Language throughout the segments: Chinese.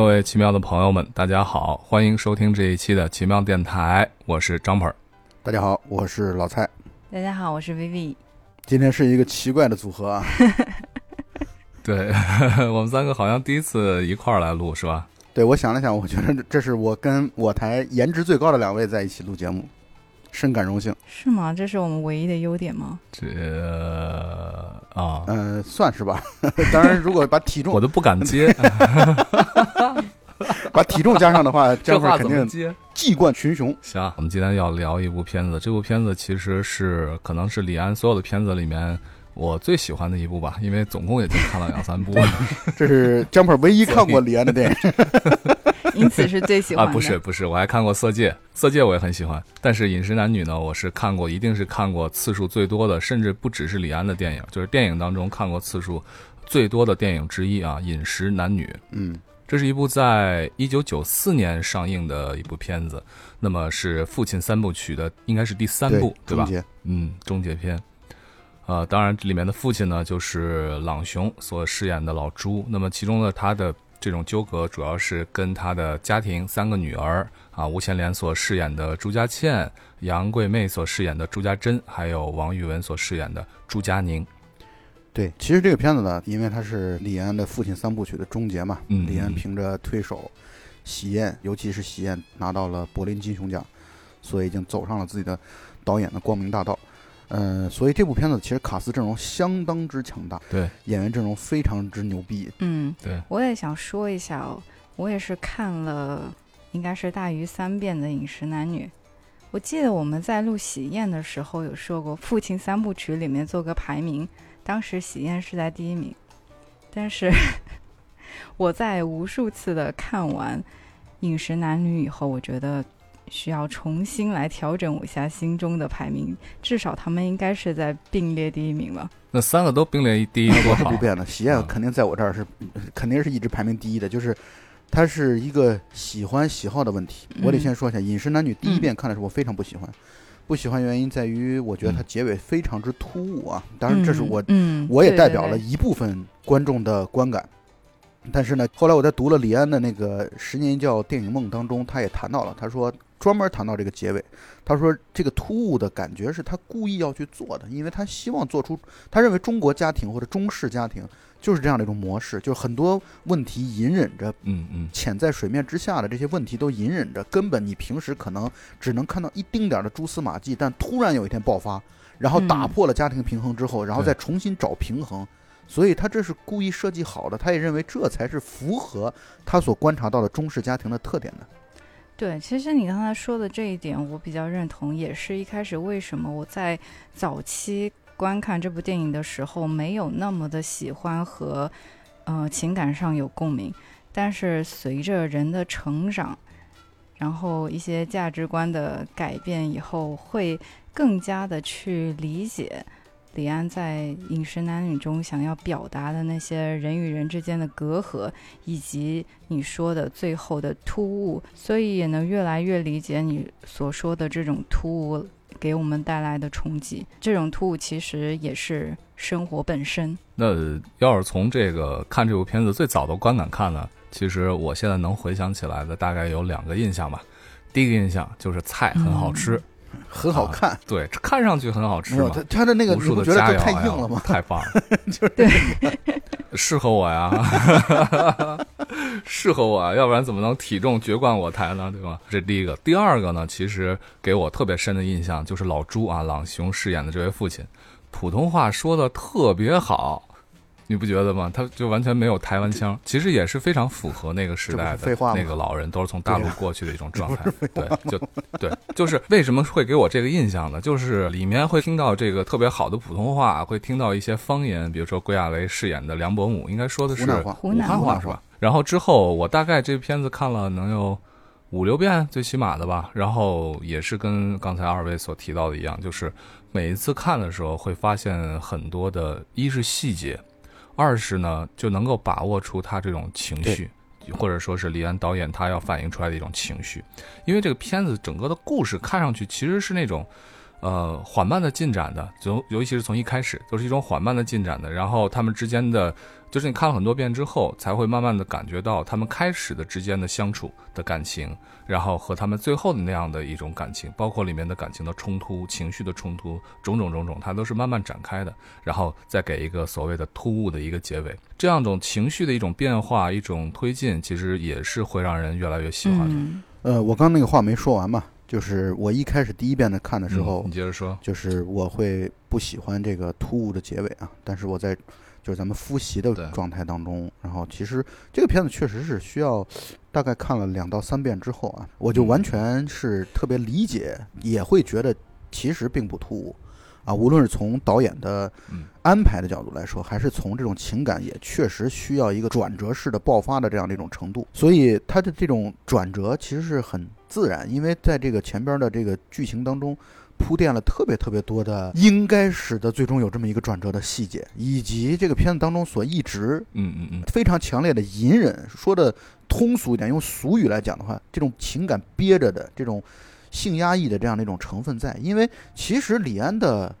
各位奇妙的朋友们，大家好，欢迎收听这一期的奇妙电台，我是张鹏。大家好，我是老蔡。大家好，我是 Vivi。今天是一个奇怪的组合啊，对我们三个好像第一次一块儿来录，是吧？对我想了想，我觉得这是我跟我台颜值最高的两位在一起录节目，深感荣幸。是吗？这是我们唯一的优点吗？这啊，呃，算是吧。当然，如果把体重我都不敢接，把体重加上的话，这会儿肯定？技冠群雄。行，我们今天要聊一部片子，这部片子其实是可能是李安所有的片子里面我最喜欢的一部吧，因为总共也就看了两三部这是江鹏唯一看过李安的电影。因此是最喜欢 啊，不是不是，我还看过《色戒》，《色戒》我也很喜欢，但是《饮食男女》呢，我是看过，一定是看过次数最多的，甚至不只是李安的电影，就是电影当中看过次数最多的电影之一啊，《饮食男女》。嗯，这是一部在一九九四年上映的一部片子，那么是父亲三部曲的，应该是第三部，对吧嗯，终结篇。呃，当然，这里面的父亲呢，就是朗雄所饰演的老朱。那么其中呢，他的这种纠葛，主要是跟他的家庭三个女儿啊，吴倩莲所饰演的朱家倩，杨贵妹所饰演的朱家珍，还有王玉雯所饰演的朱家宁。对，其实这个片子呢，因为它是李安的父亲三部曲的终结嘛，嗯李安嗯凭着推手《喜宴》，尤其是《喜宴》拿到了柏林金熊奖，所以已经走上了自己的导演的光明大道。嗯、所以这部片子其实卡斯阵容相当之强大，对演员阵容非常之牛逼。嗯，对，我也想说一下哦，我也是看了，应该是大于三遍的《饮食男女》。我记得我们在录《喜宴》的时候有说过，父亲三部曲里面做个排名，当时《喜宴》是在第一名，但是 我在无数次的看完《饮食男女》以后，我觉得需要重新来调整我一下心中的排名，至少他们应该是在并列第一名吧。那三个都并列第一多好 不？变的，喜宴嗯肯定在我这儿是，肯定是一直排名第一的。就是它是一个喜欢喜好的问题。我得嗯先说一下，《饮食男女》第一遍看的时候，我非常不喜欢。不喜欢原因在于，我觉得它嗯结尾非常之突兀啊。当然，这是我嗯，我也代表了一部分观众的观感。但是呢，后来我在读了李安的那个《十年一觉电影梦》当中，他也谈到了，他说专门谈到这个结尾，他说这个突兀的感觉是他故意要去做的，因为他希望做出，他认为中国家庭或者中式家庭就是这样的一种模式，就是很多问题隐忍着。嗯嗯，潜在水面之下的这些问题都隐忍着，根本你平时可能只能看到一丁点儿的蛛丝马迹，但突然有一天爆发，然后打嗯破了家庭平衡之后，然后再重新找平衡，所以他这是故意设计好的，他也认为这才是符合他所观察到的中式家庭的特点的。对，其实你刚才说的这一点，我比较认同，也是一开始为什么我在早期观看这部电影的时候没有那么的喜欢和呃情感上有共鸣，但是随着人的成长，然后一些价值观的改变以后，会更加的去理解。李安在《饮食男女》中想要表达的那些人与人之间的隔阂，以及你说的最后的突兀，所以也能越来越理解你所说的这种突兀给我们带来的冲击。这种突兀其实也是生活本身。那要是从这个看这部片子最早的观感看呢，其实我现在能回想起来的大概有两个印象吧。第一个印象就是菜很好吃，很好看，对，看上去很好吃嘛他，他的那个无你不觉得这数的佳肴，哎呦太硬了吗？太棒了，对，适合我呀，适合我啊，要不然怎么能体重绝冠我台呢？对吧？这是第一个。第二个呢，其实给我特别深的印象就是老朱啊，朗雄饰演的这位父亲，普通话说的特别好。你不觉得吗？他就完全没有台湾腔，其实也是非常符合那个时代的那个老人都是从大陆过去的一种状态。对，就对，就是为什么会给我这个印象呢？就是里面会听到这个特别好的普通话，会听到一些方言，比如说归亚蕾饰演的梁伯母，应该说的是湖南话是吧？然后之后我大概这片子看了能有五六遍，最起码的吧。然后也是跟刚才二位所提到的一样，就是每一次看的时候会发现很多的，一是细节，二是呢就能够把握出他这种情绪。或者说是李安导演他要反映出来的一种情绪，因为这个片子整个的故事看上去其实是那种，呃缓慢的进展的，从尤其是从一开始都是一种缓慢的进展的，然后他们之间的。就是你看了很多遍之后，才会慢慢的感觉到他们开始的之间的相处的感情，然后和他们最后的那样的一种感情，包括里面的感情的冲突、情绪的冲突，种种种种，它都是慢慢展开的，然后再给一个所谓的突兀的一个结尾。这样种情绪的一种变化、一种推进，其实也是会让人越来越喜欢的。呃，我刚那个话没说完嘛，就是我一开始第一遍的看的时候，你接着说，就是我会不喜欢这个突兀的结尾啊，但是我在。就是咱们复习的状态当中，然后其实这个片子确实是需要大概看了两到三遍之后啊，我就完全是特别理解，也会觉得其实并不突兀啊。无论是从导演的安排的角度来说，还是从这种情感，也确实需要一个转折式的爆发的这样的一种程度。所以它的这种转折其实是很自然，因为在这个前边的这个剧情当中。铺垫了特别特别多的应该使得最终有这么一个转折的细节，以及这个片子当中所一直嗯嗯嗯非常强烈的隐忍，说的通俗一点，用俗语来讲的话，这种情感憋着的这种性压抑的这样的一种成分在。因为其实李安的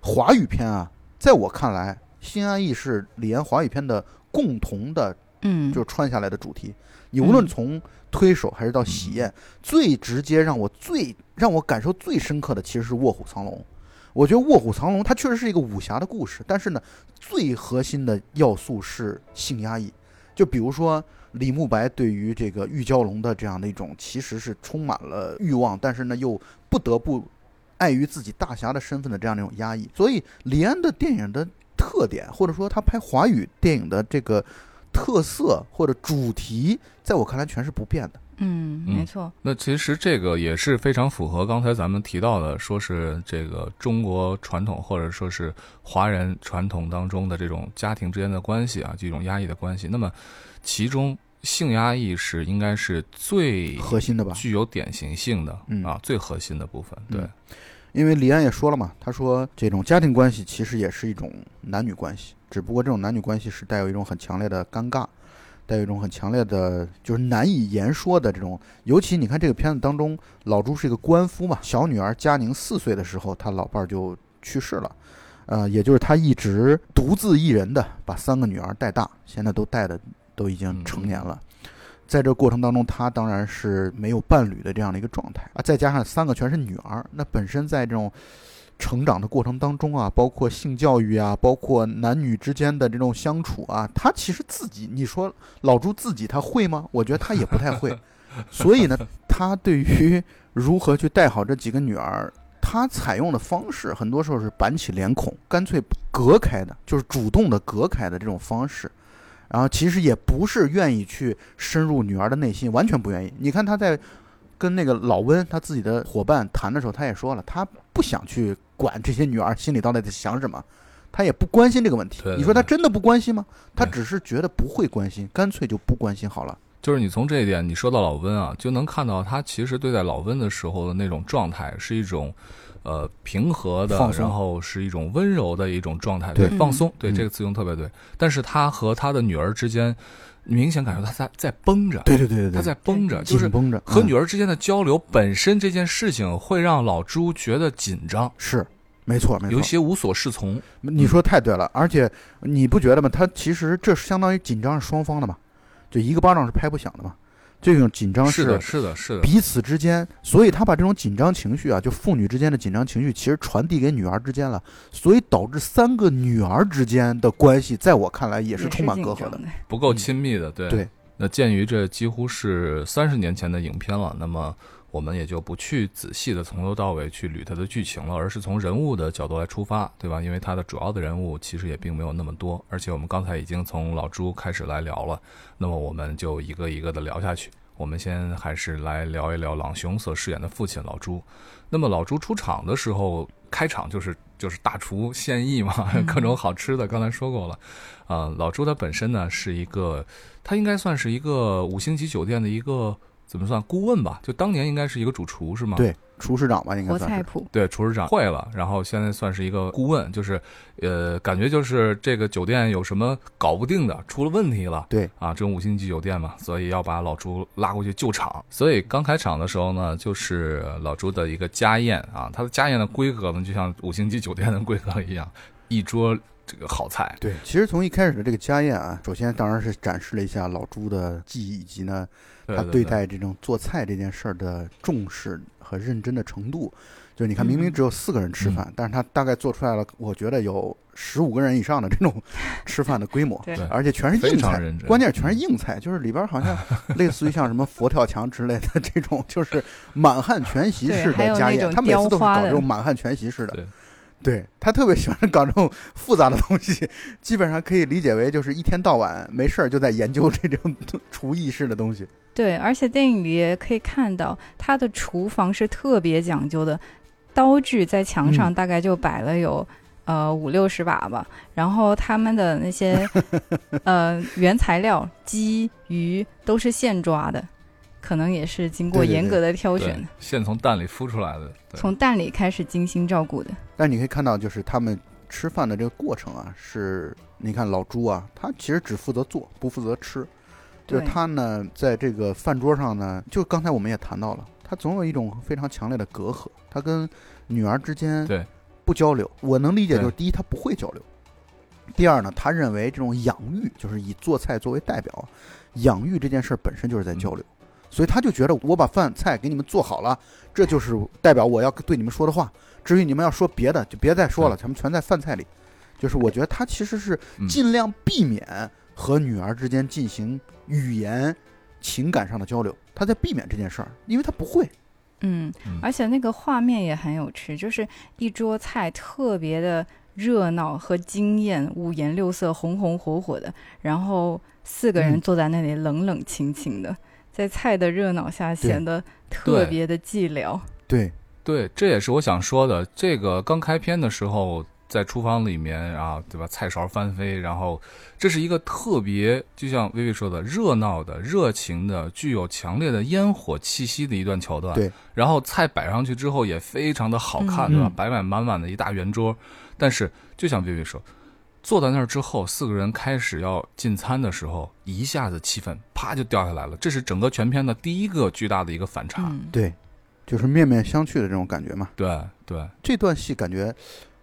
华语片啊，在我看来，性压抑是李安华语片的共同的，嗯，就是穿下来的主题。你无论从推手还是到喜宴，最直接让我最让我感受最深刻的其实是《卧虎藏龙》。我觉得《卧虎藏龙》它确实是一个武侠的故事，但是呢，最核心的要素是性压抑。就比如说李慕白对于这个玉娇龙的这样的一种，其实是充满了欲望，但是呢又不得不碍于自己大侠的身份的这样的一种压抑。所以李安的电影的特点，或者说他拍华语电影的这个。特色或者主题，在我看来全是不变的。嗯，没错。那其实这个也是非常符合刚才咱们提到的，说是这个中国传统或者说是华人传统当中的这种家庭之间的关系啊，这种压抑的关系。那么，其中性压抑是应该是最核心的吧，具有典型性的啊，最核心的部分。对，因为李安也说了嘛，他说这种家庭关系其实也是一种男女关系。只不过这种男女关系是带有一种很强烈的尴尬，带有一种很强烈的，就是难以言说的这种。尤其你看这个片子当中，老朱是一个官夫嘛，小女儿佳宁四岁的时候，他老伴儿就去世了，呃，也就是他一直独自一人的把三个女儿带大，现在都带的都已经成年了。在这过程当中，他当然是没有伴侣的这样的一个状态啊，再加上三个全是女儿，那本身在这种。成长的过程当中啊，包括性教育啊，包括男女之间的这种相处啊，他其实自己，你说老朱自己他会吗？我觉得他也不太会。所以呢，他对于如何去带好这几个女儿，他采用的方式很多时候是板起脸孔，干脆隔开的，就是主动的隔开的这种方式。然后其实也不是愿意去深入女儿的内心，完全不愿意。你看他在。跟那个老温他自己的伙伴谈的时候，他也说了，他不想去管这些女儿心里到底在想什么，他也不关心这个问题。你说他真的不关心吗？他只是觉得不会关心，干脆就不关心好了。就是你从这一点，你说到老温啊，就能看到他其实对待老温的时候的那种状态是一种，呃，平和的，然后是一种温柔的一种状态，对，放松，对这个词用特别对。但是他和他的女儿之间。明显感受他在在绷着，对对对对，他在绷着，就是绷着。和女儿之间的交流本身这件事情会让老朱觉得紧张，是，没错没错，有些无所适从。你说太对了，而且你不觉得吗？他其实这相当于紧张是双方的嘛，就一个巴掌是拍不响的嘛。这种紧张是的，是的，是的，彼此之间，所以他把这种紧张情绪啊，就父女之间的紧张情绪，其实传递给女儿之间了，所以导致三个女儿之间的关系，在我看来也是充满隔阂的，不够亲密的。对对。那鉴于这几乎是三十年前的影片了，那么我们也就不去仔细的从头到尾去捋它的剧情了，而是从人物的角度来出发，对吧？因为它的主要的人物其实也并没有那么多，而且我们刚才已经从老朱开始来聊了。那么我们就一个一个的聊下去。我们先还是来聊一聊朗雄所饰演的父亲老朱。那么老朱出场的时候，开场就是就是大厨献艺嘛，各种好吃的。刚才说过了，啊，老朱他本身呢是一个，他应该算是一个五星级酒店的一个怎么算顾问吧？就当年应该是一个主厨是吗？对厨师长吧，应该算菜谱，对，厨师长会了，然后现在算是一个顾问，就是，呃，感觉就是这个酒店有什么搞不定的，出了问题了，对啊，这种五星级酒店嘛，所以要把老朱拉过去救场。所以刚开场的时候呢，就是老朱的一个家宴啊，他的家宴的规格呢，就像五星级酒店的规格一样，一桌这个好菜，对，其实从一开始的这个家宴啊，首先当然是展示了一下老朱的技艺，以及呢他对对待这种做菜这件事儿的重视和认真的程度。就是你看，嗯明明只有四个人吃饭，但是他大概做出来了，我觉得有十五个人以上的这种 吃饭的规模，而且全是硬菜关键是全是硬菜，就是里边儿好像 类似于像什么佛跳墙之类的这种，就是满汉全席式的家宴，他每次都是搞这种满汉全席式的。对对他特别喜欢搞这种复杂的东西，基本上可以理解为就是一天到晚没事儿就在研究这种 厨艺式的东西。对，而且电影里也可以看到，他的厨房是特别讲究的，刀具在墙上嗯大概就摆了有、呃五六十把吧，然后他们的那些 呃原材料鸡鱼都是现抓的，可能也是经过严格的挑选。的，现从蛋里孵出来的，从蛋里开始精心照顾的。但你可以看到，就是他们吃饭的这个过程啊，是你看老朱啊，他其实只负责做，不负责吃。就是他呢，在这个饭桌上呢，就刚才我们也谈到了，他总有一种非常强烈的隔阂，他跟女儿之间对。不交流。我能理解，就是第一，他不会交流；第二呢，他认为这种养育，就是以做菜作为代表，养育这件事儿本身就是在交流，所以他就觉得我把饭菜给你们做好了，这就是代表我要对你们说的话。至于你们要说别的，就别再说了，咱们全在饭菜里。就是我觉得他其实是嗯尽量避免和女儿之间进行语言、情感上的交流，他在避免这件事儿，因为他不会。嗯，嗯而且那个画面也很有趣，就是一桌菜特别的热闹和惊艳，五颜六色、红红火火的，然后四个人嗯坐在那里冷冷清清的，在菜的热闹下显得特别的寂寥。对，对，这也是我想说的。这个刚开篇的时候，在厨房里面啊，对吧？菜勺翻飞，然后这是一个特别，就像薇薇说的，热闹的、热情的、具有强烈的烟火气息的一段桥段。对，然后菜摆上去之后也非常的好看，嗯对吧嗯？摆满满满的一大圆桌。但是就像薇薇说，坐在那儿之后，四个人开始要进餐的时候，一下子气氛啪就掉下来了。这是整个全片的第一个巨大的一个反差。嗯，对，就是面面相觑的这种感觉嘛。对对，这段戏感觉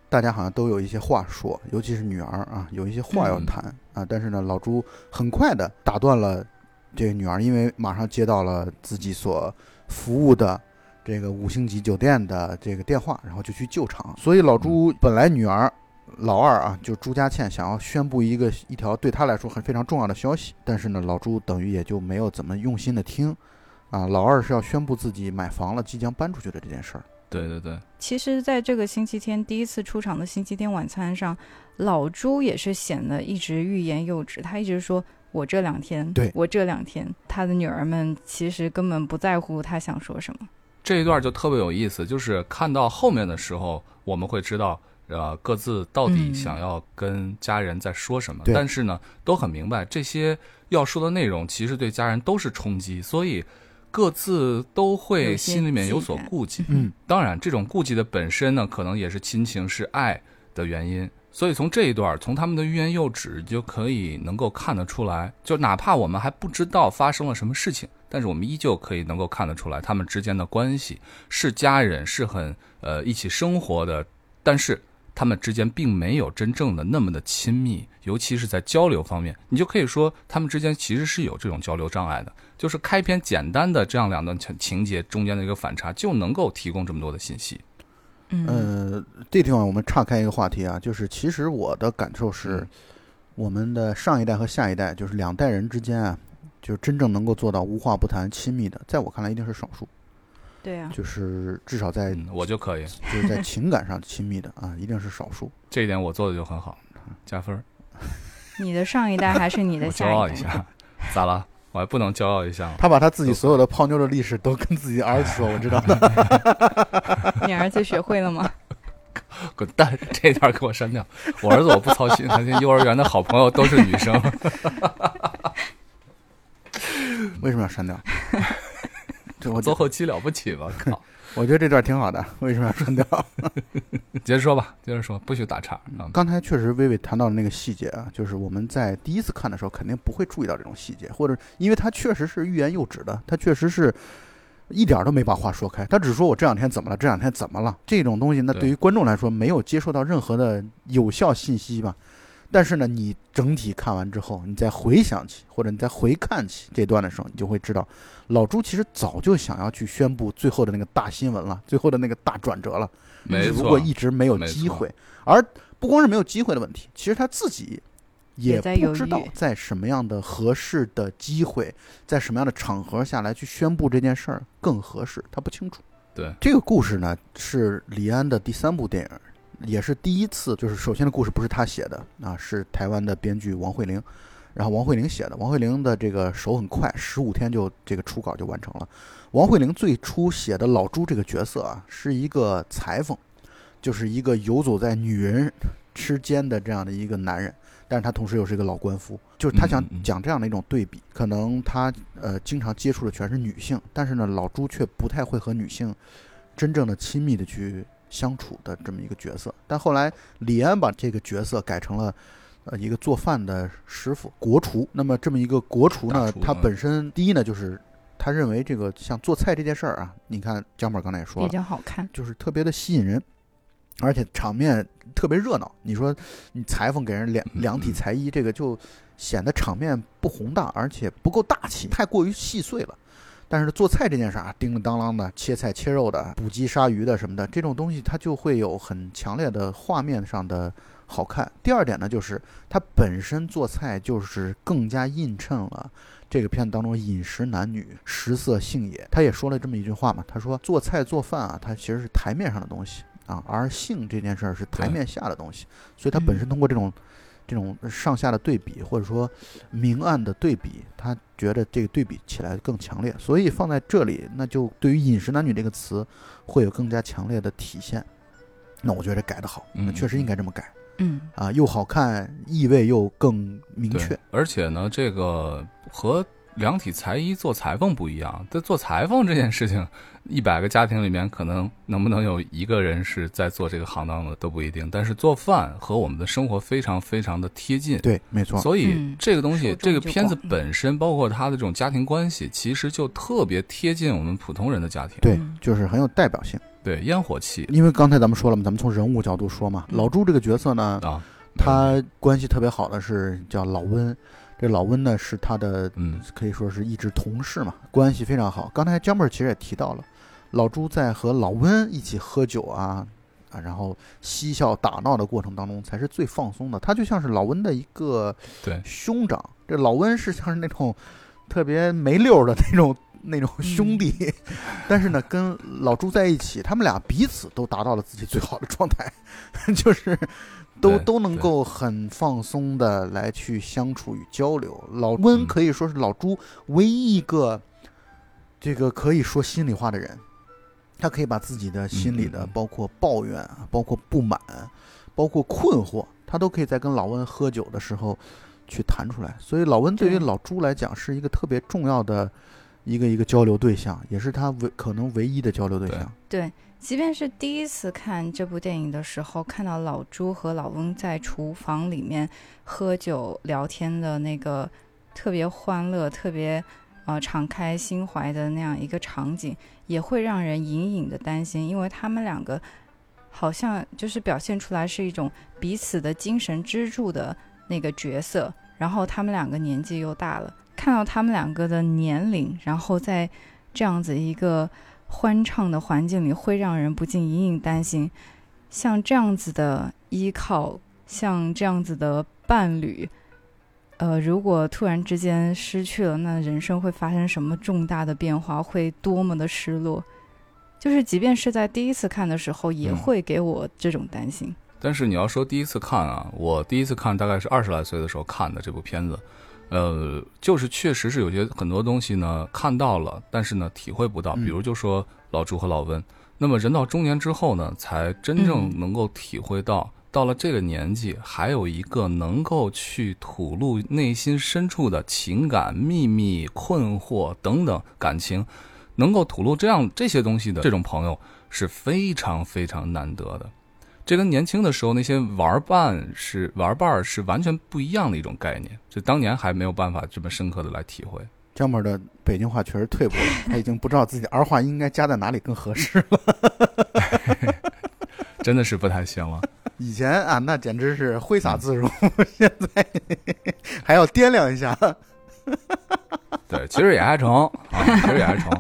大家好像都有一些话说，尤其是女儿啊，有一些话要嗯谈、啊。但是呢，老朱很快的打断了这个女儿，因为马上接到了自己所服务的这个五星级酒店的这个电话，然后就去救场。所以老朱本来女儿。老二啊，就朱家倩想要宣布一个一条对他来说很非常重要的消息，但是呢，老朱等于也就没有怎么用心的听，啊，老二是要宣布自己买房了，即将搬出去的这件事儿。对对对，其实，在这个星期天第一次出场的星期天晚餐上，老朱也是显得一直欲言又止，他一直说。我这两天，对我这两天，他的女儿们其实根本不在乎他想说什么。这一段就特别有意思，就是看到后面的时候，我们会知道，呃，各自到底嗯想要跟家人在说什么。对但是呢，都很明白这些要说的内容，其实对家人都是冲击，所以各自都会心里面有所顾忌。嗯，当然，这种顾忌的本身呢，可能也是亲情是爱的原因。所以从这一段，从他们的欲言又止，就可以能够看得出来，就哪怕我们还不知道发生了什么事情，但是我们依旧可以能够看得出来，他们之间的关系是家人，是很呃一起生活的，但是他们之间并没有真正的那么的亲密，尤其是在交流方面，你就可以说他们之间其实是有这种交流障碍的。就是开篇简单的这样两段情情节中间的一个反差，就能够提供这么多的信息。嗯，呃，这地方我们岔开一个话题啊，就是其实我的感受是嗯，我们的上一代和下一代，就是两代人之间啊，就是真正能够做到无话不谈、亲密的，在我看来一定是少数，对啊，就是至少在嗯，我就可以，就是在情感上亲密的啊，一定是少数。这一点我做的就很好，加分儿。你的上一代还是你的？骄傲一下，咋了？我还不能骄傲一下吗？他把他自己所有的泡妞的历史都跟自己的儿子说，我知道的。你儿子学会了吗？滚蛋！这一段给我删掉。我儿子我不操心，幼儿园的好朋友都是女生。为什么要删掉？这我做后期了不起吧？靠！我觉得这段挺好的，为什么要删掉？接着说吧，接着说，不许打岔啊！刚才确实微微谈到的那个细节啊，就是我们在第一次看的时候肯定不会注意到这种细节，或者因为他确实是欲言又止的，他确实是一点都没把话说开，他只说我这两天怎么了，这两天怎么了，这种东西那对对于观众来说没有接受到任何的有效信息吧。但是呢，你整体看完之后，你再回想起或者你再回看起这段的时候，你就会知道，老朱其实早就想要去宣布最后的那个大新闻了，最后的那个大转折了。没错只不过，一直没有机会。而不光是没有机会的问题，其实他自己也不知道在什么样的合适的机会，在什么样的场合下来去宣布这件事儿更合适，他不清楚。对，这个故事呢是李安的第三部电影，也是第一次，就是首先的故事不是他写的啊，是台湾的编剧王慧玲，然后王慧玲写的。王慧玲的这个手很快，十五天就这个初稿就完成了。王慧玲最初写的老朱这个角色啊，是一个裁缝，就是一个游走在女人之间的这样的一个男人，但是他同时又是一个老官夫，就是他想讲这样的一种对比，可能他呃经常接触的全是女性，但是呢，老朱却不太会和女性真正的亲密的去相处的这么一个角色。但后来李安把这个角色改成了。呃，一个做饭的师傅，国厨。那么这么一个国厨呢，他本身第一呢，就是他认为这个像做菜这件事儿啊，你看姜本刚才也说比了，较好看。就是特别的吸引人，而且场面特别热闹。你说你裁缝给人量嗯量体嗯裁衣，这个就显得场面不宏大，而且不够大气，太过于细碎了。但是做菜这件事儿啊，叮叮当啷的切菜切肉的、捕鸡杀鱼的什么的，这种东西它就会有很强烈的画面上的好看。第二点呢，就是它本身做菜就是更加映衬了这个片子当中饮食男女、食色性也。他也说了这么一句话嘛，他说做菜做饭啊，它其实是台面上的东西啊，而性这件事儿是台面下的东西，所以它本身通过这种。这种上下的对比，或者说明暗的对比，他觉得这个对比起来更强烈，所以放在这里，那就对于“饮食男女”这个词会有更加强烈的体现。那我觉得改得好，那嗯确实应该这么改嗯，啊，又好看，意味又更明对确。，而且呢，这个和量体裁衣做裁缝不一样。这做裁缝这件事情，一百个家庭里面可能能不能有一个人是在做这个行当的都不一定。但是做饭和我们的生活非常非常的贴近，对，没错。所以嗯这个东西，这个片子本身，包括它的这种家庭关系，其实就特别贴近我们普通人的家庭。对嗯，就是很有代表性。对，烟火气因为刚才咱们说了嘛，咱们从人物角度说嘛，嗯老朱这个角色呢，啊，他关系特别好的是叫老温，这老温呢是他的嗯，可以说是一直同事嘛，关系非常好。刚才姜妹儿其实也提到了，老朱在和老温一起喝酒啊啊，然后嬉笑打闹的过程当中，才是最放松的。他就像是老温的一个对。兄长，这老温是像是那种特别没溜儿的那种那种兄弟，但是呢，跟老朱在一起，他们俩彼此都达到了自己最好的状态，就是都都能够很放松的来去相处与交流。老温嗯可以说是老朱唯一一个这个可以说心里话的人，他可以把自己的心里的包括抱怨啊，包括不满，包括困惑，他都可以在跟老温喝酒的时候去谈出来。所以老温对于老朱来讲是一个特别重要的一个一个交流对象，也是他唯可能唯一的交流对对象。对，即便是第一次看这部电影的时候，看到老朱和老翁在厨房里面喝酒聊天的那个特别欢乐、特别呃敞开心怀的那样一个场景，也会让人隐隐的担心，因为他们两个好像就是表现出来是一种彼此的精神支柱的那个角色，然后他们两个年纪又大了，看到他们两个的年龄，然后在这样子一个欢畅的环境里，会让人不禁隐隐担心，像这样子的依靠，像这样子的伴侣，呃，如果突然之间失去了，那人生会发生什么重大的变化？会多么的失落？就是即便是在第一次看的时候，也嗯会给我这种担心。但是你要说第一次看啊，我第一次看大概是二十来岁的时候看的这部片子，呃，就是确实是有些很多东西呢看到了，但是呢体会不到。嗯比如就说老朱和老温，那么人到中年之后呢，才真正嗯能够体会到，到了这个年纪，还有一个能够去吐露内心深处的情感、秘密、困惑等等感情。能够吐露这样这些东西的这种朋友是非常非常难得的。这跟年轻的时候那些玩伴是玩伴儿是完全不一样的一种概念，就当年还没有办法这么深刻的来体会。江门的北京话确实退步了，他已经不知道自己儿化音应该加在哪里更合适了。真的是不太行了。以前啊，那简直是挥洒自如，现在还要掂量一下。对，其实也还成啊，其实也还成。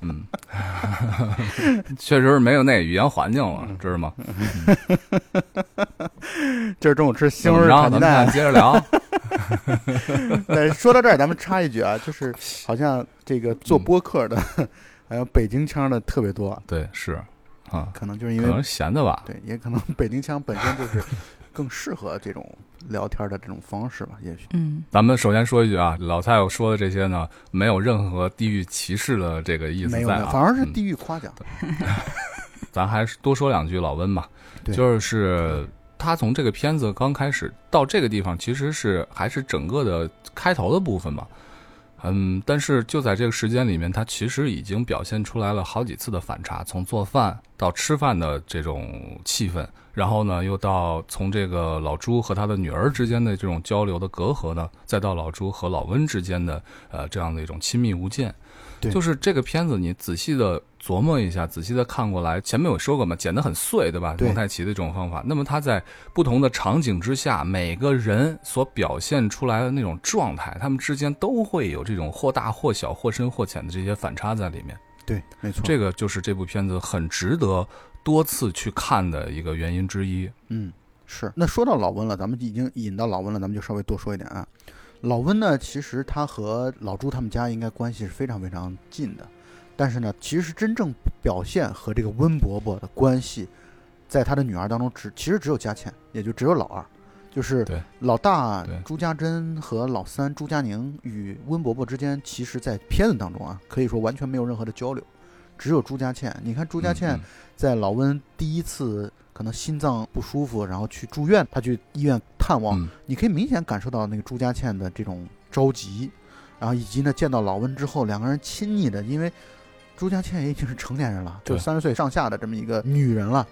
嗯，确实是没有那语言环境了，知道吗？今 儿中午吃西红？柿炒鸡蛋。接着聊。对，说到这儿，咱们插一句啊，就是好像这个做嗯播客的，还有北京腔的特别多，对，是啊，可能就是因为可能是闲的吧。对，也可能北京腔本身就是更适合这种聊天的这种方式吧，也许。嗯，咱们首先说一句啊，老蔡我说的这些呢，没有任何地域歧视的这个意思没有没有，在啊，反而是嗯地域夸奖。咱还是多说两句老温吧，就是他从这个片子刚开始到这个地方，其实是还是整个的开头的部分嘛。嗯，但是就在这个时间里面，他其实已经表现出来了好几次的反差，从做饭到吃饭的这种气氛，然后呢，又到从这个老朱和他的女儿之间的这种交流的隔阂呢，再到老朱和老温之间的呃这样的一种亲密无间。对就是这个片子，你仔细的琢磨一下，仔细的看过来，前面有说过嘛，剪得很碎，对吧？蒙太奇的这种方法，那么他在不同的场景之下，每个人所表现出来的那种状态，他们之间都会有这种或大或小、或深或浅的这些反差在里面。对，没错。这个就是这部片子很值得多次去看的一个原因之一。嗯，是。那说到老温了，咱们已经引到老温了，咱们就稍微多说一点啊。老温呢，其实他和老朱他们家应该关系是非常非常近的，但是呢，其实真正表现和这个温伯伯的关系，在他的女儿当中只其实只有佳倩，也就只有老二，就是老大朱家珍和老三朱家宁与温伯伯之间，其实在片子当中啊，可以说完全没有任何的交流，只有朱家倩。你看朱家倩嗯在老温第一次可能心脏不舒服，然后去住院，他去医院探望，嗯你可以明显感受到那个朱家倩的这种着急，然后以及呢见到老温之后，两个人亲昵的，因为朱家倩也已经是成年人了，就三十岁上下的这么一个女人了。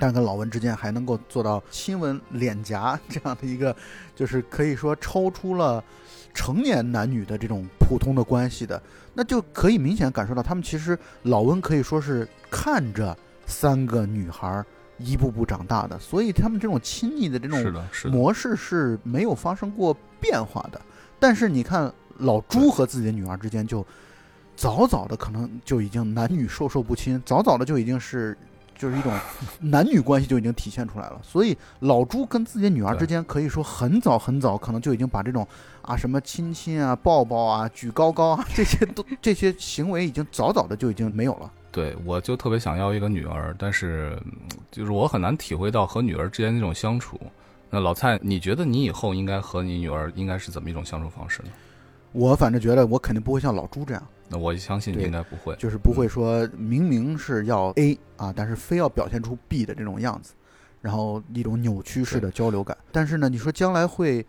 但是跟老温之间还能够做到亲吻脸颊这样的一个，就是可以说超出了成年男女的这种普通的关系的，那就可以明显感受到他们其实老温可以说是看着三个女孩儿一步步长大的，所以他们这种亲昵的这种模式是没有发生过变化的。但是你看老朱和自己的女儿之间，就早早的可能就已经男女授受不亲，早早的就已经是就是一种男女关系就已经体现出来了。所以老朱跟自己的女儿之间，可以说很早很早，可能就已经把这种啊什么亲亲啊、抱抱啊、举高高啊这些都这些行为已经早早的就已经没有了。对，我就特别想要一个女儿，但是嗯就是我很难体会到和女儿之间那种相处。那老蔡，你觉得你以后应该和你女儿应该是怎么一种相处方式呢？我反正觉得我肯定不会像老朱这样。那我相信你应该不会。就是不会说明明是要 A 啊，但是非要表现出 B 的这种样子，然后一种扭曲式的交流感。但是呢，你说将来会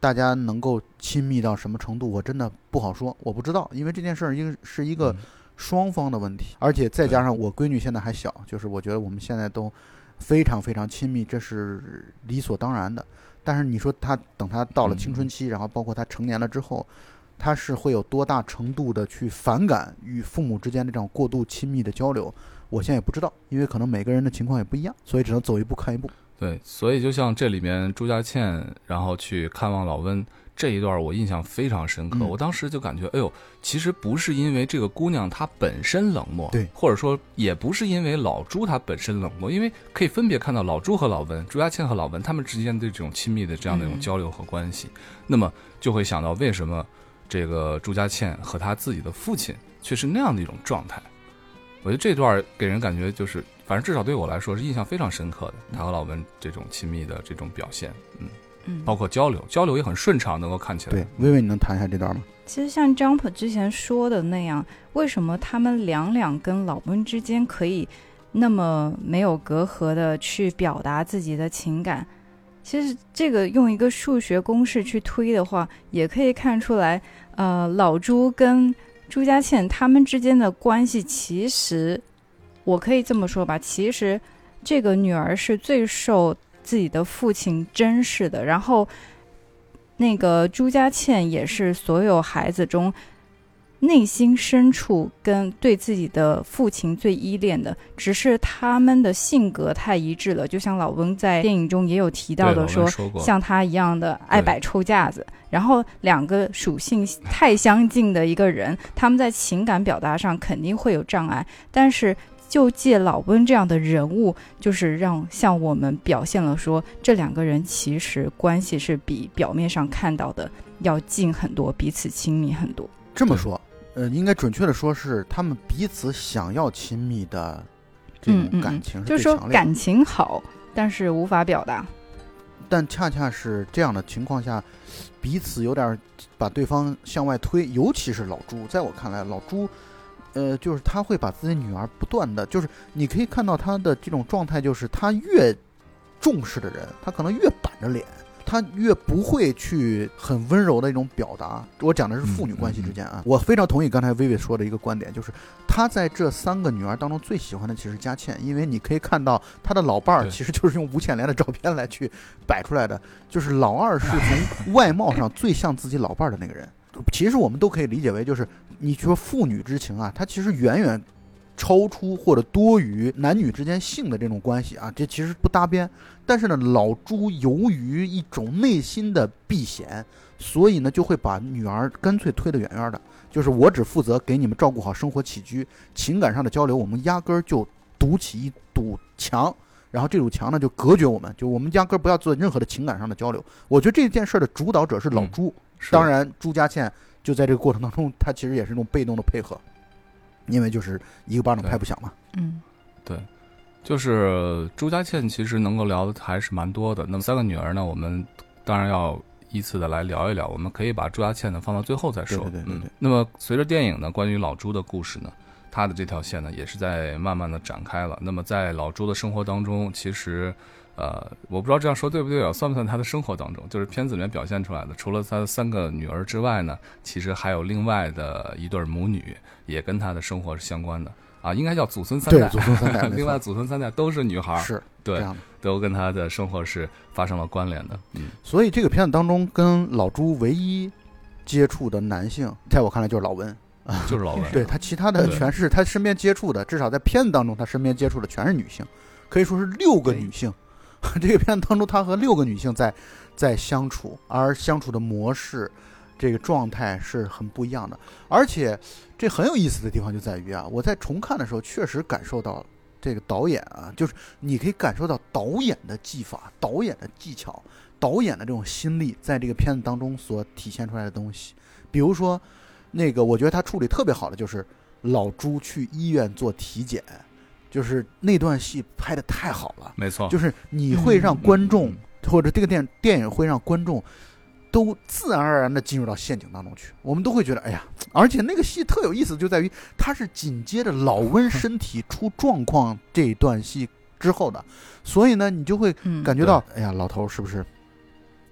大家能够亲密到什么程度，我真的不好说，我不知道，因为这件事儿应是一个嗯双方的问题，而且再加上我闺女现在还小，就是我觉得我们现在都非常非常亲密，这是理所当然的。但是你说他等他到了青春期，然后包括他成年了之后，他是会有多大程度的去反感与父母之间的这种过度亲密的交流？我现在也不知道，因为可能每个人的情况也不一样，所以只能走一步看一步。对，所以就像这里面朱家倩，然后去看望老温这一段，我印象非常深刻。嗯我当时就感觉，哎呦，其实不是因为这个姑娘她本身冷漠，对或者说也不是因为老朱他本身冷漠，因为可以分别看到老朱和老文、朱家倩和老文他们之间的这种亲密的这样的一种嗯交流和关系，那么就会想到为什么这个朱家倩和他自己的父亲却是那样的一种状态。我觉得这段给人感觉就是，反正至少对我来说是印象非常深刻的。他和老文这种亲密的这种表现，嗯，嗯，包括交流，交流也很顺畅，能够看起来。对，薇薇，你能谈一下这段吗？其实像 Jump 之前说的那样，为什么他们两两跟老温之间可以那么没有隔阂的去表达自己的情感？其实这个用一个数学公式去推的话，也可以看出来，呃，老朱跟朱家倩他们之间的关系，其实我可以这么说吧，其实这个女儿是最受自己的父亲真实的，然后那个朱家倩也是所有孩子中。内心深处跟对自己的父亲最依恋的，只是他们的性格太一致了。就像老翁在电影中也有提到的，说像他一样的爱摆臭架子，然后两个属性太相近的一个人，他们在情感表达上肯定会有障碍。但是就借老温这样的人物，就是让向我们表现了说，这两个人其实关系是比表面上看到的要近很多，彼此亲密很多。这么说。呃，应该准确的说是他们彼此想要亲密的这种感情，就是说感情好，但是无法表达。但恰恰是这样的情况下，彼此有点把对方向外推，尤其是老朱，在我看来，老朱，呃，就是他会把自己女儿不断的，就是你可以看到他的这种状态，就是他越重视的人，他可能越板着脸。他越不会去很温柔的一种表达，我讲的是父女关系之间啊，我非常同意刚才薇薇说的一个观点，就是他在这三个女儿当中最喜欢的其实佳倩，因为你可以看到他的老伴儿其实就是用吴倩莲的照片来去摆出来的，就是老二是从外貌上最像自己老伴儿的那个人。其实我们都可以理解为，就是你说父女之情啊，它其实远远。超出或者多于男女之间性的这种关系啊，这其实不搭边。但是呢，老朱由于一种内心的避嫌，所以呢就会把女儿干脆推得远远的。就是我只负责给你们照顾好生活起居，情感上的交流，我们压根儿就堵起一堵墙，然后这堵墙呢就隔绝我们，就我们压根儿不要做任何的情感上的交流。我觉得这件事的主导者是老朱，当然朱家倩就在这个过程当中，她其实也是那种被动的配合。因为就是一个巴掌拍不响嘛。嗯，对，就是朱家倩其实能够聊的还是蛮多的。那么三个女儿呢，我们当然要依次的来聊一聊。我们可以把朱家倩呢放到最后再说。对对对对。那么随着电影呢，关于老朱的故事呢，他的这条线呢也是在慢慢的展开了。那么在老朱的生活当中，其实。呃，我不知道这样说对不对啊？算不算他的生活当中？就是片子里面表现出来的，除了他的三个女儿之外呢，其实还有另外的一对母女，也跟他的生活是相关的啊，应该叫祖孙三代。对，祖孙三代。另外，祖孙三代都是女孩，是对，都跟他的生活是发生了关联的。嗯，所以这个片子当中跟老朱唯一接触的男性，在我看来就是老温啊，就是老温。对他其他的全是他身边接触的，至少在片子当中他身边接触的全是女性，可以说是六个女性。这个片子当中，他和六个女性在在相处，而相处的模式，这个状态是很不一样的。而且，这很有意思的地方就在于啊，我在重看的时候，确实感受到这个导演啊，就是你可以感受到导演的技法、导演的技巧、导演的这种心力，在这个片子当中所体现出来的东西。比如说，那个我觉得他处理特别好的就是老朱去医院做体检。就是那段戏拍的太好了，没错，就是你会让观众或者这个电电影会让观众都自然而然的进入到陷阱当中去，我们都会觉得哎呀，而且那个戏特有意思，就在于它是紧接着老温身体出状况这一段戏之后的，所以呢，你就会感觉到哎呀，老头是不是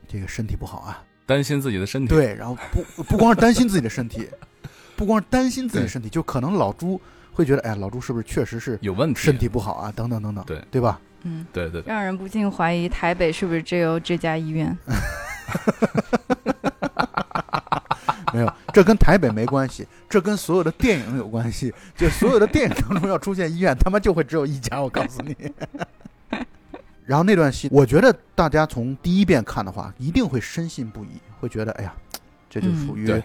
这个身体不好啊？担心自己的身体，对，然后不不光是担心自己的身体，不光是担心自己的身体，就可能老朱。会觉得，哎，老朱是不是确实是有问题，身体不好啊？等等等等，对对吧？嗯，对对，让人不禁怀疑台北是不是只有这家医院？没有，这跟台北没关系，这跟所有的电影有关系。就所有的电影当中要出现医院，他妈就会只有一家。我告诉你。然后那段戏，我觉得大家从第一遍看的话，一定会深信不疑，会觉得，哎呀，这就属于。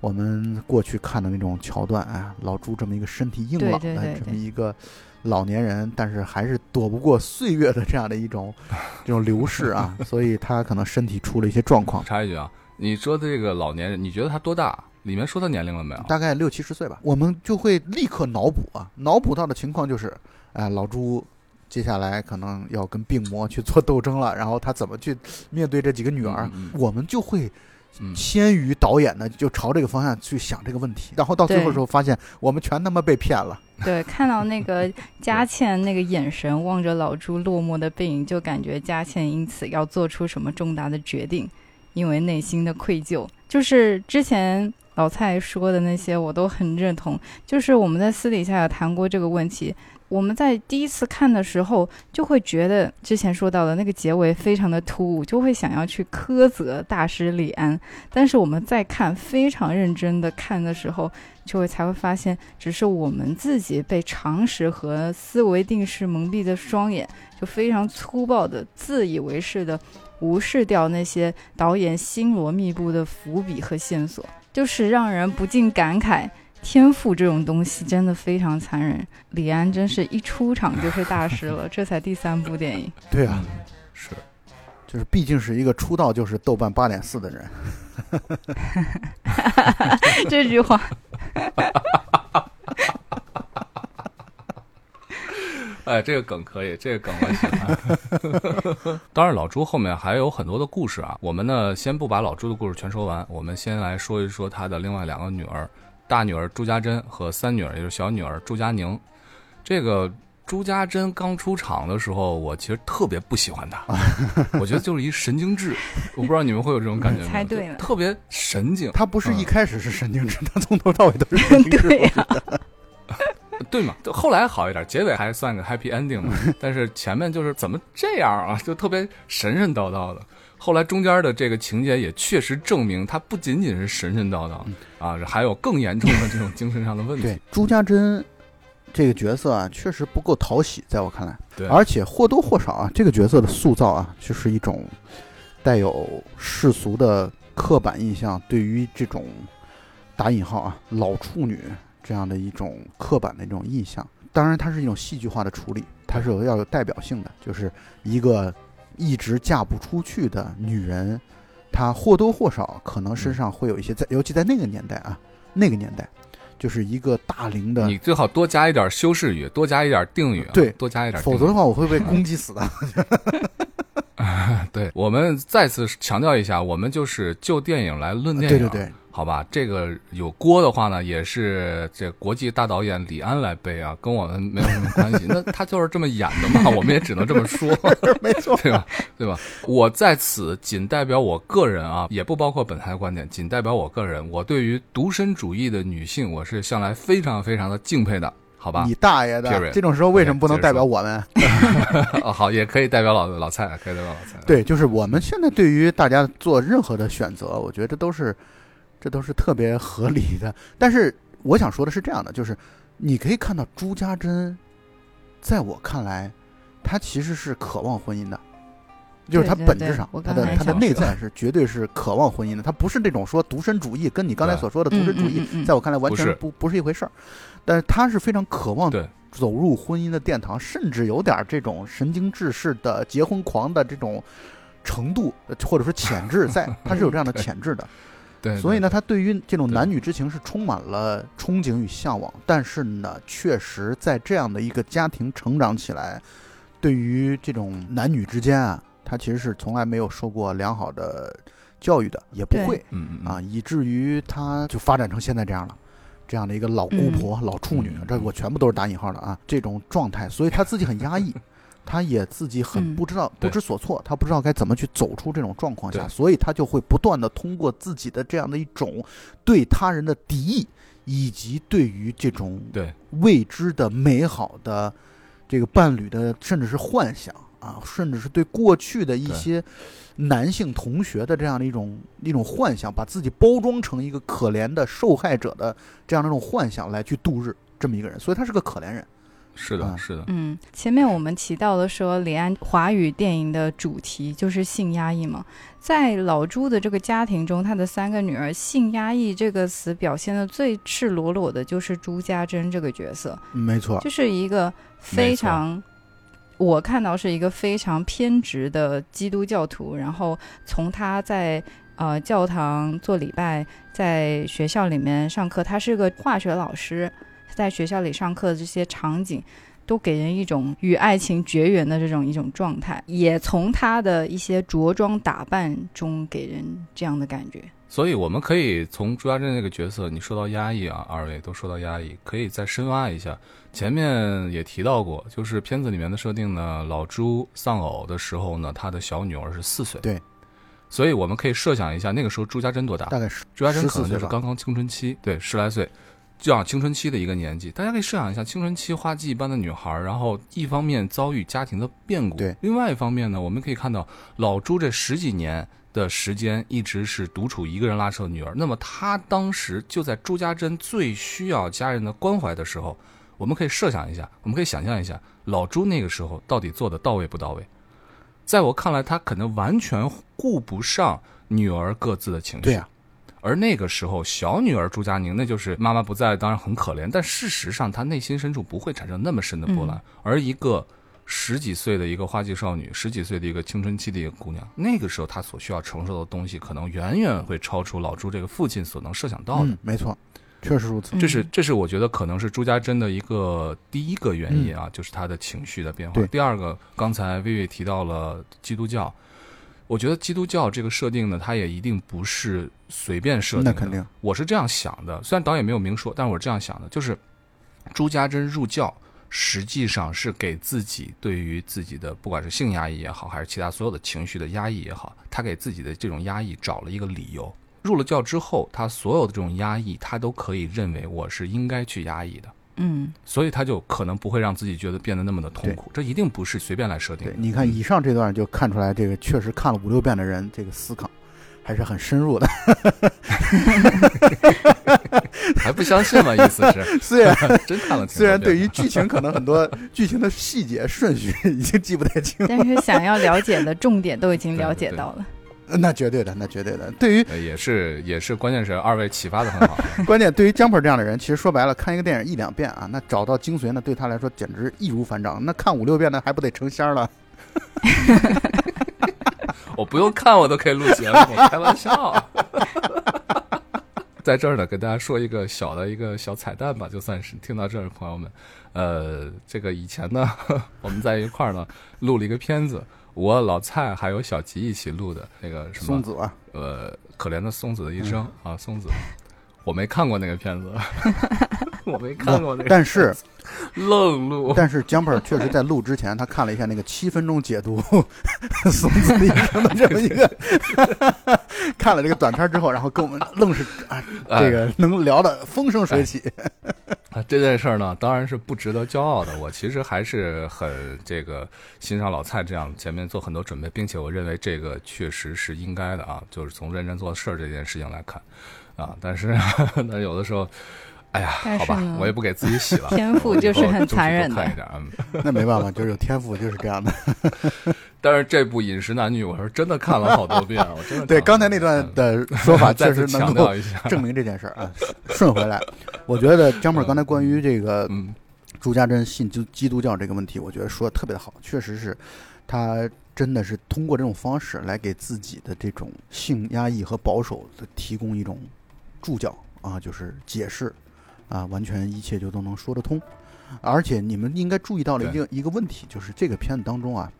我们过去看的那种桥段，哎，老朱这么一个身体硬朗的这么一个老年人，但是还是躲不过岁月的这样的一种 这种流逝啊，所以他可能身体出了一些状况。插一句啊，你说的这个老年人，你觉得他多大？里面说他年龄了没有？大概六七十岁吧。我们就会立刻脑补啊，脑补到的情况就是，哎，老朱接下来可能要跟病魔去做斗争了，然后他怎么去面对这几个女儿？我们就会。先于导演呢，就朝这个方向去想这个问题，然后到最后的时候发现我们全他妈被骗了。对，看到那个佳倩那个眼神望着老朱落寞的背影，就感觉佳倩因此要做出什么重大的决定，因为内心的愧疚。就是之前老蔡说的那些，我都很认同。就是我们在私底下也谈过这个问题。我们在第一次看的时候，就会觉得之前说到的那个结尾非常的突兀，就会想要去苛责大师李安。但是我们在看非常认真的看的时候，就会才会发现，只是我们自己被常识和思维定式蒙蔽的双眼，就非常粗暴的、自以为是的无视掉那些导演星罗密布的伏笔和线索，就是让人不禁感慨。天赋这种东西真的非常残忍，李安真是一出场就是大师了，这才第三部电影。对啊，是，就是毕竟是一个出道就是豆瓣八点四的人。这句话。哎，这个梗可以，这个梗我喜欢。当然，老朱后面还有很多的故事啊。我们呢，先不把老朱的故事全说完，我们先来说一说他的另外两个女儿。大女儿朱家珍和三女儿，也就是小女儿朱家宁。这个朱家珍刚出场的时候，我其实特别不喜欢她，我觉得就是一神经质。我不知道你们会有这种感觉吗？猜对了，特别神经。她不是一开始是神经质，她从头到尾都是神经质。对呀，对嘛？后来好一点，结尾还算个 happy ending 嘛。但是前面就是怎么这样啊？就特别神神叨叨的。后来中间的这个情节也确实证明，他不仅仅是神神叨叨啊，还有更严重的这种精神上的问题。对，朱家珍这个角色啊，确实不够讨喜，在我看来。对，而且或多或少啊，这个角色的塑造啊，就是一种带有世俗的刻板印象，对于这种打引号啊老处女这样的一种刻板的一种印象。当然，它是一种戏剧化的处理，它是有要有代表性的，就是一个。一直嫁不出去的女人，她或多或少可能身上会有一些，在尤其在那个年代啊，那个年代，就是一个大龄的。你最好多加一点修饰语，多加一点定语，对，多加一点。否则的话，我会被攻击死的。对，我们再次强调一下，我们就是就电影来论电影。对对对。好吧，这个有锅的话呢，也是这国际大导演李安来背啊，跟我们没有什么关系。那他就是这么演的嘛，我们也只能这么说，没错，对吧？对吧？我在此仅代表我个人啊，也不包括本台观点，仅代表我个人。我对于独身主义的女性，我是向来非常非常的敬佩的，好吧？你大爷的！这种时候为什么不能代表我们？哦，好，也可以代表老老蔡，可以代表老蔡。对，就是我们现在对于大家做任何的选择，我觉得都是。这都是特别合理的，但是我想说的是这样的，就是你可以看到朱家珍，在我看来，她其实是渴望婚姻的，就是她本质上，她的她的内在是绝对是渴望婚姻的，她不是那种说独身主义，跟你刚才所说的独身主义，在我看来完全不不是一回事儿，但是她是非常渴望走入婚姻的殿堂，甚至有点这种神经质式的结婚狂的这种程度，或者说潜质在，他是有这样的 潜质的。对，所以呢，他对于这种男女之情是充满了憧憬与向往，但是呢，确实在这样的一个家庭成长起来，对于这种男女之间啊，他其实是从来没有受过良好的教育的，也不会，啊，以至于他就发展成现在这样了，这样的一个老姑婆、老处女，这我全部都是打引号的啊，这种状态，所以他自己很压抑。他也自己很不知道不知所措，他不知道该怎么去走出这种状况下，所以他就会不断的通过自己的这样的一种对他人的敌意，以及对于这种对。未知的美好的这个伴侣的，甚至是幻想啊，甚至是对过去的一些男性同学的这样的一种一种幻想，把自己包装成一个可怜的受害者的这样的一种幻想来去度日，这么一个人，所以他是个可怜人。是的，是的。嗯，前面我们提到的说，李安华语电影的主题就是性压抑嘛。在老朱的这个家庭中，他的三个女儿，性压抑这个词表现的最赤裸裸的，就是朱家珍这个角色。没错，就是一个非常，我看到是一个非常偏执的基督教徒。然后从他在呃教堂做礼拜，在学校里面上课，他是个化学老师。在学校里上课的这些场景，都给人一种与爱情绝缘的这种一种状态，也从他的一些着装打扮中给人这样的感觉。所以，我们可以从朱家珍那个角色，你说到压抑啊，二位都说到压抑，可以再深挖一下。前面也提到过，就是片子里面的设定呢，老朱丧偶的时候呢，他的小女儿是四岁。对。所以我们可以设想一下，那个时候朱家珍多大？大概是朱家珍可能14岁吧就是刚刚青春期，对，十来岁，这样青春期的一个年纪。大家可以设想一下，青春期花季一般的女孩，然后一方面遭遇家庭的变故，对另外一方面呢，我们可以看到老朱这十几年的时间一直是独处一个人拉扯女儿，那么他当时就在朱家珍最需要家人的关怀的时候，我们可以设想一下，我们可以想象一下，老朱那个时候到底做的到位不到位？在我看来，他可能完全顾不上女儿各自的情绪。对呀、而那个时候，小女儿朱佳宁，那就是妈妈不在，当然很可怜。但事实上，她内心深处不会产生那么深的波澜。而一个十几岁的一个花季少女，十几岁的一个青春期的一个姑娘，那个时候她所需要承受的东西，可能远远会超出老朱这个父亲所能设想到的。嗯，没错，确实如此。这是这是我觉得可能是朱家珍的一个第一个原因啊，就是她的情绪的变化。第二个，刚才薇薇提到了基督教，我觉得基督教这个设定呢，它也一定不是随便设定的。那肯定，我是这样想的，虽然导演没有明说，但是我是这样想的，就是朱家珍入教实际上是给自己对于自己的不管是性压抑也好，还是其他所有的情绪的压抑也好，他给自己的这种压抑找了一个理由。入了教之后，他所有的这种压抑，他都可以认为我是应该去压抑的，嗯所以他就可能不会让自己觉得变得那么的痛苦。这一定不是随便来设定的。，对你看以上这段就看出来，这个确实看了五六遍的人，这个思考还是很深入的。还不相信吗？意思是 虽然 真看了。虽然对于剧情可能很多剧情的细节顺序已经记不太清，但是想要了解的重点都已经了解到了。那绝对的，那绝对的。对于呃也是也是，关键是二位启发的很好。关键对于江鹏这样的人，其实说白了，看一个电影一两遍啊，那找到精髓呢，对他来说简直易如反掌。那看五六遍呢，还不得成仙儿了？我不用看，我都可以录节目，开玩笑。在这儿呢，给大家说一个小的一个小彩蛋吧，就算是听到这儿，朋友们，呃，这个以前呢，我们在一块儿呢录了一个片子，我老蔡还有小吉一起录的那个什么松子啊，呃，可怜的松子的一生、啊，松子，我没看过那个片子，我没看过那个，但是 愣录，但是江本确实在录之前，他看了一下那个七分钟解读松子一生的这么一个，看了这个短片之后，然后跟我们愣是啊，哎这个能聊的风生水起。啊，这件事儿呢，当然是不值得骄傲的。我其实还是很这个欣赏老蔡这样前面做很多准备，并且我认为这个确实是应该的啊，就是从认真做事儿这件事情来看啊。但是 那有的时候，哎呀，好吧我也不给自己洗了，天赋就是很残忍的看一。那没办法，就是有天赋就是这样的。但是这部《饮食男女》，我是真的看了好多遍，我真的对，刚才那段的说法确实能够强调一下，证明这件事儿啊。顺回来，我觉得江鹏刚才关于这个嗯，朱家珍信基基督教这个问题，我觉得说的特别的好，确实是他真的是通过这种方式来给自己的这种性压抑和保守的提供一种注脚啊，就是解释啊，完全一切就都能说得通。而且你们应该注意到了一个一个问题，就是这个片子当中啊，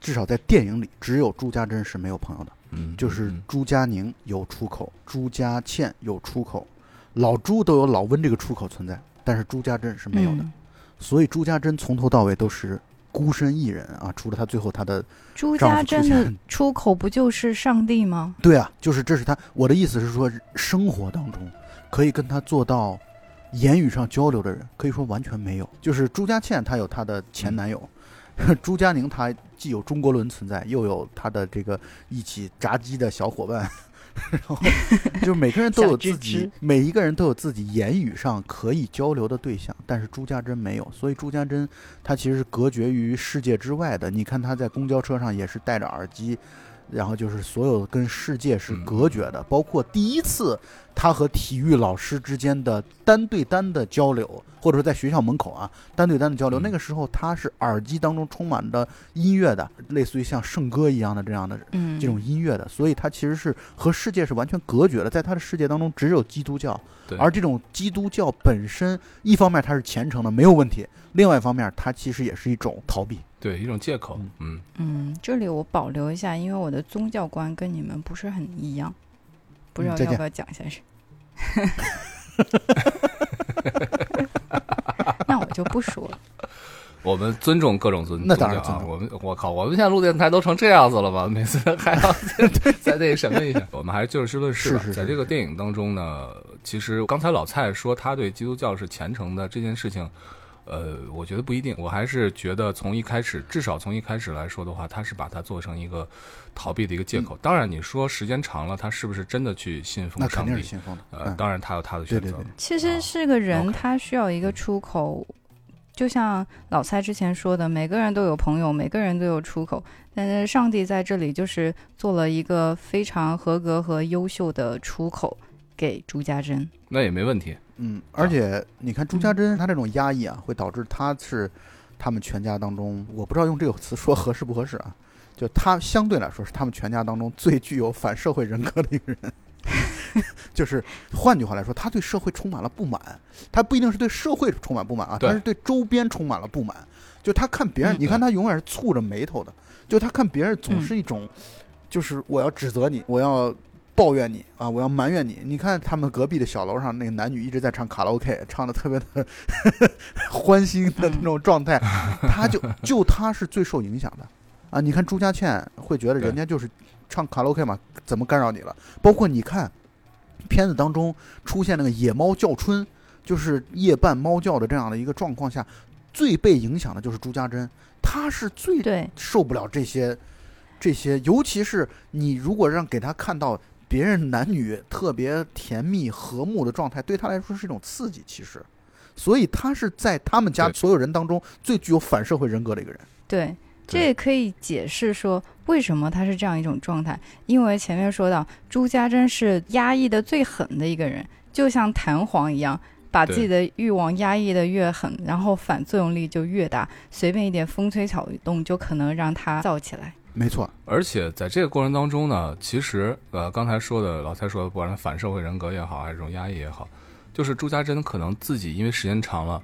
至少在电影里，只有朱家珍是没有朋友的。嗯，就是嗯朱家宁有出口，朱家倩有出口，老朱都有老温这个出口存在，但是朱家珍是没有的。嗯所以朱家珍从头到尾都是孤身一人啊，除了他最后他的朱家珍的出口不就是上帝吗？对啊，就是这是他我的意思是说，生活当中可以跟他做到言语上交流的人，可以说完全没有。就是朱家倩，她有她的前男友。朱佳宁，她既有中国伦存在，又有她的这个一起炸鸡的小伙伴，然后就是每个人都有自己，每一个人都有自己言语上可以交流的对象，但是朱家珍没有，所以朱家珍她其实是隔绝于世界之外的。你看她在公交车上也是戴着耳机，然后就是所有跟世界是隔绝的，包括第一次她和体育老师之间的单对单的交流，或者说在学校门口啊单对单的交流，嗯。那个时候他是耳机当中充满着音乐的，类似于像圣歌一样的这样的嗯，这种音乐的，所以他其实是和世界是完全隔绝的，在他的世界当中只有基督教，对。而这种基督教本身，一方面它是虔诚的，没有问题；另外一方面，它其实也是一种逃避。对一种借口，嗯，嗯，这里我保留一下，因为我的宗教观跟你们不是很一样，不知道要不要讲下去。那我就不说了。我们尊重各种尊那当然啊。尊重我们我靠，我们现在录电台都成这样子了吧？每次还要 再那什么一下？我们还是就事论事吧。是是是在这个电影当中呢，其实刚才老蔡说他对基督教是虔诚的这件事情。呃，我觉得不一定，我还是觉得从一开始，至少从一开始来说的话，他是把它做成一个逃避的一个借口。当然，你说时间长了，他是不是真的去信奉那肯上帝？定是信奉的。呃，嗯当然他有他的选择。对对对其实是个人，他需要一个出口。就像老蔡之前说的，每个人都有朋友，每个人都有出口。但是上帝在这里就是做了一个非常合格和优秀的出口给朱家珍。那也没问题。嗯，而且你看朱家珍他这种压抑啊，会导致他是他们全家当中，我不知道用这个词说合适不合适啊，就他相对来说是他们全家当中最具有反社会人格的一个人。就是换句话来说，他对社会充满了不满，他不一定是对社会充满不满啊，他是对周边充满了不满。就他看别人，嗯你看他永远是蹙着眉头的，就他看别人总是一种，就是我要指责你，我要抱怨你啊，我要埋怨你。你看他们隔壁的小楼上那个男女一直在唱卡拉 OK，唱的特别的 欢欣的那种状态，他就就他是最受影响的啊。你看朱家倩会觉得人家就是唱卡拉 OK 嘛，怎么干扰你了？包括你看片子当中出现那个野猫叫春，就是夜半猫叫的这样的一个状况下，最被影响的就是朱家珍，他是最，受不了这些，这些，尤其是你如果让给他看到别人男女特别甜蜜和睦的状态，对他来说是一种刺激。其实，所以他是在他们家所有人当中最具有反社会人格的一个人。对，这也可以解释说为什么他是这样一种状态。因为前面说到朱家珍是压抑的最狠的一个人，就像弹簧一样，把自己的欲望压抑的越狠，然后反作用力就越大，随便一点风吹草动就可能让他燥起来。没错，而且在这个过程当中呢，其实呃，刚才说的老蔡说的，不管是反社会人格也好，还是这种压抑也好，就是朱家珍可能自己因为时间长了，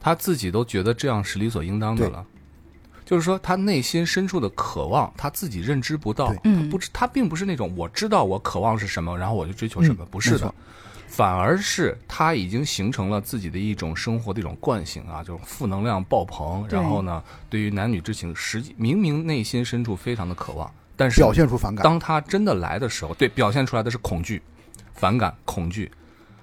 他自己都觉得这样是理所应当的了。就是说，他内心深处的渴望，他自己认知不到对，嗯不知他并不是那种我知道我渴望是什么，然后我就追求什么，嗯不是的反而是他已经形成了自己的一种生活的一种惯性啊，就是负能量爆棚。然后呢，对于男女之情，实际明明内心深处非常的渴望，但是表现出反感。当他真的来的时候，对，表现出来的是恐惧、反感、恐惧。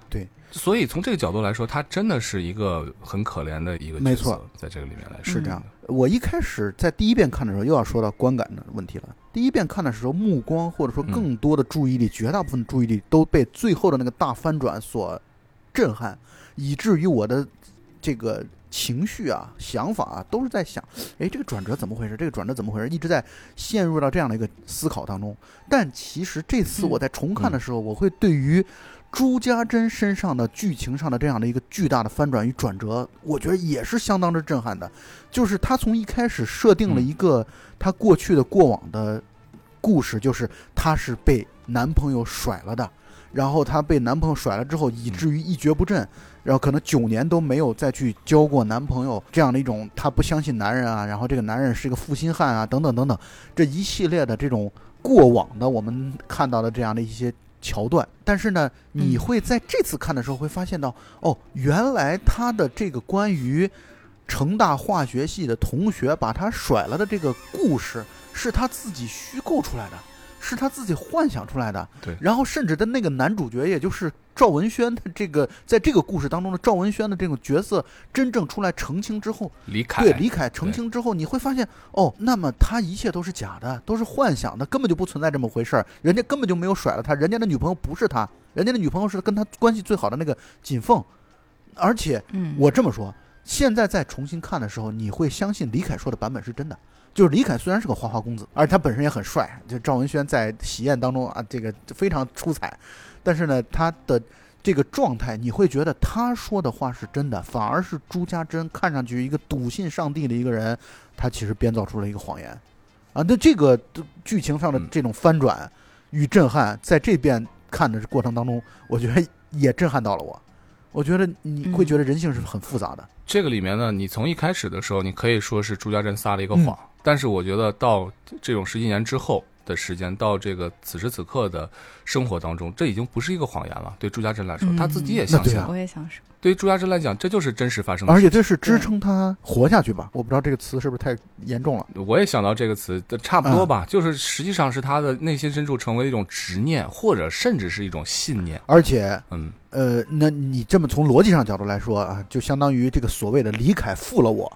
对，所以从这个角度来说，他真的是一个很可怜的一个角色没错，在这个里面来说是这样的。我一开始在第一遍看的时候，又要说到观感的问题了。第一遍看的时候，目光或者说更多的注意力，绝大部分注意力都被最后的那个大翻转所震撼，以至于我的这个情绪啊、想法啊，都是在想，哎，这个转折怎么回事？这个转折怎么回事？一直在陷入到这样的一个思考当中。但其实这次我在重看的时候，我会对于朱家珍身上的剧情上的这样的一个巨大的翻转与转折，我觉得也是相当之震撼的。就是他从一开始设定了一个他过去的过往的故事，就是她是被男朋友甩了的，然后她被男朋友甩了之后，以至于一蹶不振，然后可能九年都没有再去交过男朋友，这样的一种她不相信男人啊，然后这个男人是一个负心汉啊，等等等等，这一系列的这种过往的我们看到的这样的一些桥段，但是呢，你嗯。会在这次看的时候会发现到，哦，原来他的这个关于成大化学系的同学把他甩了的这个故事，是他自己虚构出来的，是他自己幻想出来的。对然后甚至的那个男主角，也就是赵文轩的这个，在这个故事当中的赵文轩的这种角色，真正出来澄清之后，李凯对李凯澄清之后，你会发现，哦，那么他一切都是假的，都是幻想的，根本就不存在这么回事儿，人家根本就没有甩了他，人家的女朋友不是他，人家的女朋友是跟他关系最好的那个锦凤，而且嗯，我这么说，现在再重新看的时候，你会相信李凯说的版本是真的。就是李凯虽然是个花花公子，而且他本身也很帅，就赵文轩在喜宴当中啊，这个非常出彩，但是呢，他的这个状态，你会觉得他说的话是真的，反而是朱家珍看上去一个笃信上帝的一个人，他其实编造出了一个谎言，啊，那这个剧情上的嗯。这种翻转与震撼，在这边看的过程当中，我觉得也震撼到了我。我觉得你会觉得人性是很复杂的，这个里面呢，你从一开始的时候，你可以说是朱家珍撒了一个嗯。谎，但是我觉得到这种十几年之后，的时间到这个此时此刻的生活当中，这已经不是一个谎言了。对朱家珍来说，嗯他自己也相信对啊。我也想说，对于朱家珍来讲，这就是真实发生的。而且这是支撑他活下去吧？我不知道这个词是不是太严重了。我也想到这个词，差不多吧，就是实际上是他的内心深处成为一种执念，或者甚至是一种信念。而且，嗯，呃，那你这么从逻辑上角度来说啊，就相当于这个所谓的李凯负了我，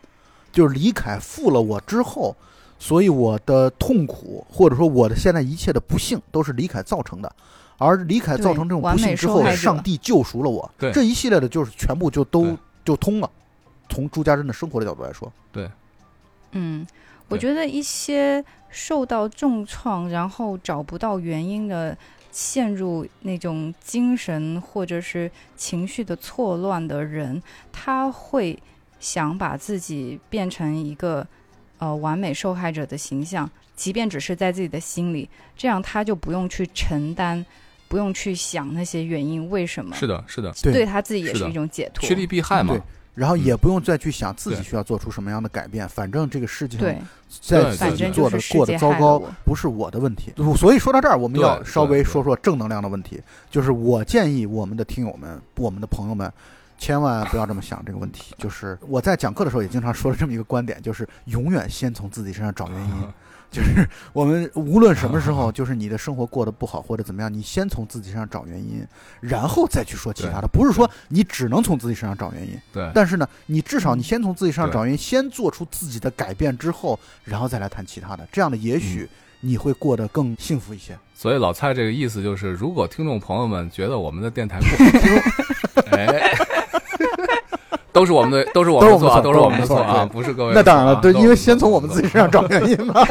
就是李凯负了我之后，所以我的痛苦或者说我的现在一切的不幸都是李凯造成的。而李凯造成这种不幸之后上帝救赎了我。对这一系列的就是全部就都就通了。从朱家珍的生活的角度来说，对嗯，我觉得一些受到重创，然后找不到原因的，陷入那种精神或者是情绪的错乱的人，他会想把自己变成一个呃完美受害者的形象，即便只是在自己的心里，这样他就不用去承担，不用去想那些原因为什么，是的，是的，对对他自己也是一种解脱趋。利避害嘛对。然后也不用再去想自己需要做出什么样的改变，反正这个世界上对，在反正就自己做的是过得糟糕。不是我的问题。所以说到这儿，我们要稍微说说正能量的问题。就是我建议我们的听友们、我们的朋友们，千万不要这么想这个问题。就是我在讲课的时候也经常说了这么一个观点，就是永远先从自己身上找原因。就是我们无论什么时候，就是你的生活过得不好或者怎么样，你先从自己身上找原因，然后再去说其他的。不是说你只能从自己身上找原因，对，但是呢，你至少你先从自己身上找原因，先做出自己的改变之后，然后再来谈其他的。这样的也许你会过得更幸福一些。所以老蔡这个意思就是，如果听众朋友们觉得我们的电台不好听，哎，都是我们的，都是我们的错啊，都是我们的错啊，不是各位。那当然了，对，因为先从我们自己身上找原因嘛。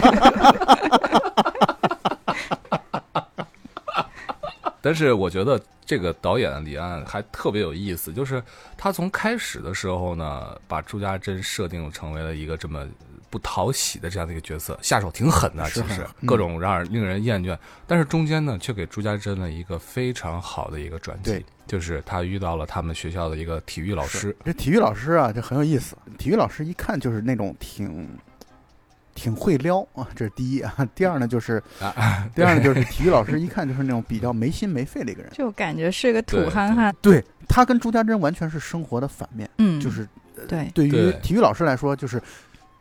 但是我觉得这个导演李安还特别有意思，就是他从开始的时候呢，把朱家珍设定成为了一个这么不讨喜的这样的一个角色，下手挺狠的，是其实各种让人令人厌倦。但是中间呢，却给朱家珍了一个非常好的一个转机对，就是他遇到了他们学校的一个体育老师，这体育老师啊，这很有意思。体育老师一看就是那种挺挺会撩啊，这是第一啊。第二呢，就是啊，第二呢，就是体育老师一看就是那种比较没心没肺的一个人。就感觉是个土憨憨，对他跟朱家珍完全是生活的反面，嗯，就是呃对对于体育老师来说，就是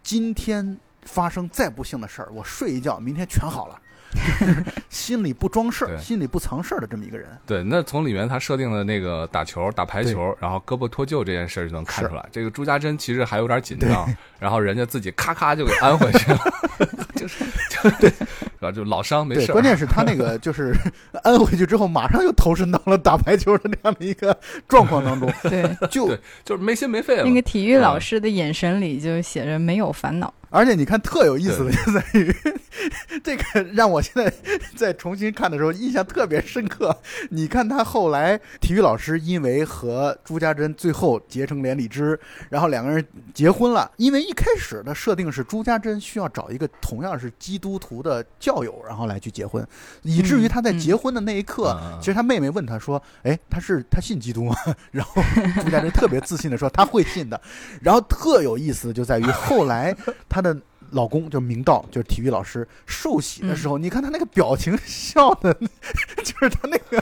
今天发生再不幸的事儿，我睡一觉，明天全好了，就是 心里不装事儿，心里不藏事儿的这么一个人。对，那从里面他设定的那个打球、打排球，然后胳膊脱臼这件事儿就能看出来，这个朱家珍其实还有点紧张，然后人家自己咔咔就给安回去了，就是就对，然后就老伤没，事儿。关键是他那个 就是安回去之后，马上又投身到了打排球的那样的一个状况当中，对，就对就是没心没肺了。那个体育老嗯师的眼神里就写着没有烦恼。而且你看特有意思的就在于，这个让我现在在重新看的时候印象特别深刻。你看他后来体育老师因为和朱家珍最后结成连理枝，然后两个人结婚了。因为一开始的设定是朱家珍需要找一个同样是基督徒的教友，然后来去结婚，以至于他在嗯结婚的那一刻，嗯其实他妹妹问他说：“哎，他是他信基督吗？” 然后朱家珍特别自信的说：“他会信的。”然后特有意思的就在于后来她的老公就是明道，就是体育老师受洗的时候，你看他那个表情笑的，就是他那个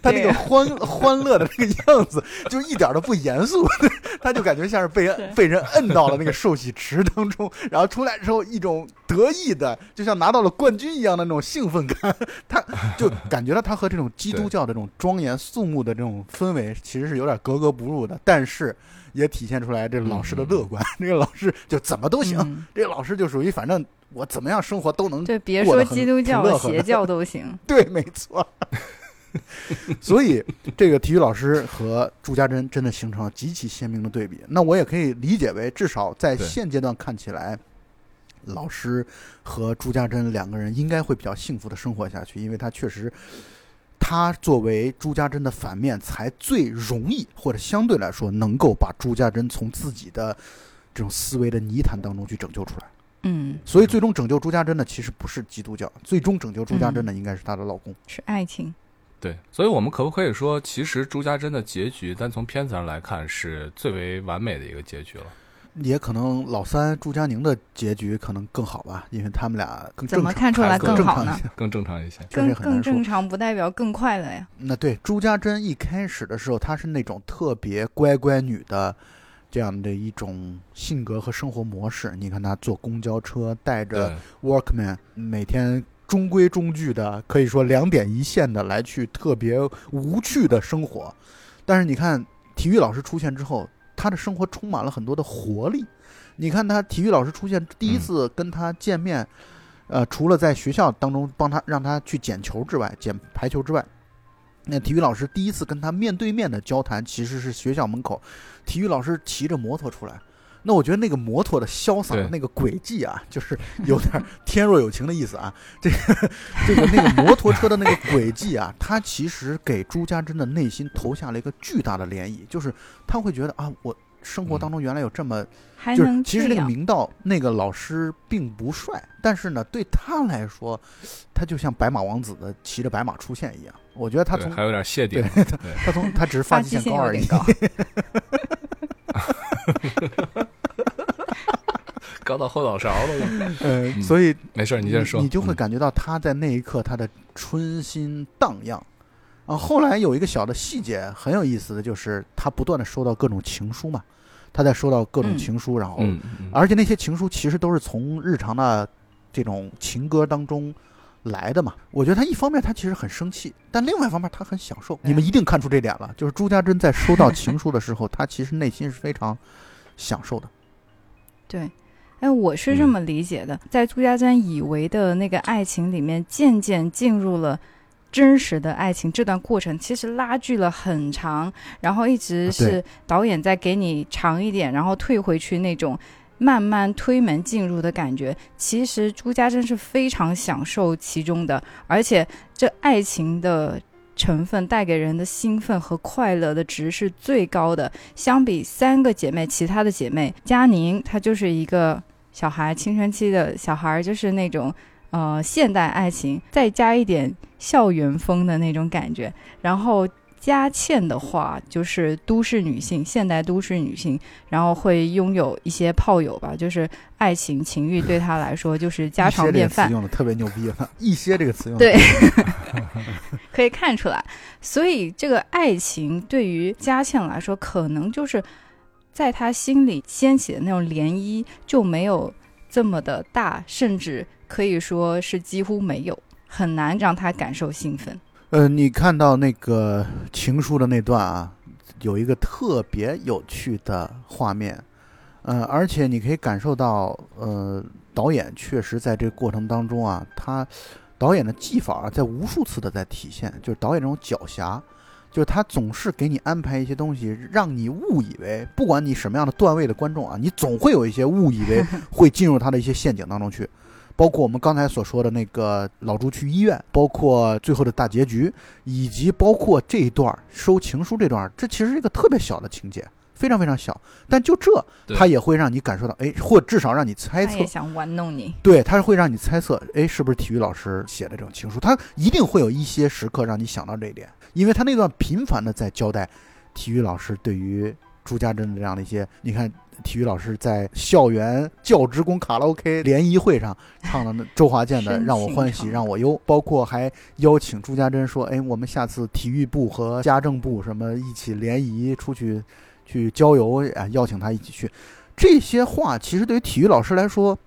他那个欢欢乐的那个样子，就一点都不严肃，他就感觉像是被对。被人摁到了那个受洗池当中，然后出来之后一种得意的，就像拿到了冠军一样的那种兴奋感，他就感觉到他和这种基督教的这种庄严肃穆的这种氛围其实是有点格格不入的，但是也体现出来这老师的乐观，这个老师就怎么都行，嗯，这个老师就属于反正我怎么样生活都能对，别说基督教邪教都行。对，没错。所以，这个体育老师和朱家珍真的形成了极其鲜明的对比。那我也可以理解为，至少在现阶段看起来，老师和朱家珍两个人应该会比较幸福的生活下去，因为他确实，他作为朱家珍的反面，才最容易或者相对来说能够把朱家珍从自己的这种思维的泥潭当中去拯救出来。嗯，所以，最终拯救朱家珍的其实不是基督教，最终拯救朱家珍的应该是她的老公。是爱情。对，所以我们可不可以说，其实朱家珍的结局，单从片子上来看，是最为完美的一个结局了？也可能老三朱佳宁的结局可能更好吧，因为他们俩更怎么正常，看出来更正常更好呢一？些。更正常一些。更更正常不代表更快乐呀。那对朱家珍一开始的时候，她是那种特别乖乖女的这样的一种性格和生活模式。你看她坐公交车，带着，Workman，每天中规中矩的，可以说两点一线的来去特别无趣的生活。但是你看体育老师出现之后，他的生活充满了很多的活力。你看他体育老师出现第一次跟他见面，呃，除了在学校当中帮他让他去捡球之外，捡排球之外，那体育老师第一次跟他面对面的交谈，其实是学校门口，体育老师骑着摩托出来。那我觉得那个摩托的潇洒对，那个轨迹啊，就是有点天若有情的意思啊。这个这个那个摩托车的那个轨迹啊，它其实给朱家珍的内心投下了一个巨大的涟漪，就是他会觉得啊，我生活当中原来有这么，就是其实那个明道那个老师并不帅，但是呢，对他来说，他就像白马王子的骑着白马出现一样。我觉得他从还有点谢顶。他从他只是发发际际线高而已 点。高。高到后脑勺了都。呃，嗯所以没事，你接着说。你就会嗯感觉到他在那一刻他的春心荡漾。啊，后来有一个小的细节很有意思的就是，他不断的收到各种情书嘛，他在收到各种嗯情书，然后，而且那些情书其实都是从日常的这种情歌当中来的嘛。我觉得他一方面他其实很生气，但另外一方面他很享受。你们一定看出这点了，就是朱家珍在收到情书的时候，他其实内心是非常享受的。对，哎，我是这嗯么理解的，在朱家珍以为的那个爱情里面，渐渐进入了。真实的爱情这段过程其实拉锯了很长，然后一直啊是导演在给你长一点，然后退回去那种慢慢推门进入的感觉。其实朱家珍是非常享受其中的，而且这爱情的成分带给人的兴奋和快乐的值是最高的。相比三个姐妹，其他的姐妹，佳宁她就是一个小孩，青春期的小孩，就是那种呃现代爱情，再加一点校园风的那种感觉。然后佳倩的话，就是都市女性，现代都市女性，然后会拥有一些炮友吧，就是爱情情欲对她来说就是家常便饭。用的特别牛逼了，一些这个词用的对，可以看出来。所以这个爱情对于佳倩来说，可能就是在她心里掀起的那种涟漪就没有这么的大，甚至可以说是几乎没有，很难让她感受兴奋。呃，你看到那个情书的那段啊，有一个特别有趣的画面，呃，而且你可以感受到，呃，导演确实在这个过程当中啊，他导演的技法啊，在无数次的在体现，就是导演这种狡黠，就是他总是给你安排一些东西，让你误以为，不管你什么样的段位的观众啊，你总会有一些误以为 会进入他的一些陷阱当中去。包括我们刚才所说的那个老朱去医院，包括最后的大结局，以及包括这一段收情书这段，这其实是一个特别小的情节，非常非常小，但就这，对它也会让你感受到，哎，或至少让你猜测想玩弄你。对，它会让你猜测，哎，是不是体育老师写的这种情书？他一定会有一些时刻让你想到这一点，因为他那段频繁的在交代体育老师对于朱家珍的这样的一些，你看体育老师在校园教职工卡拉 OK 联谊会上唱了那周华健的《让我欢喜让我忧》，包括还邀请朱家珍说，哎，我们下次体育部和家政部什么一起联谊出去去郊游啊，邀请他一起去。这些话其实对于体育老师来说，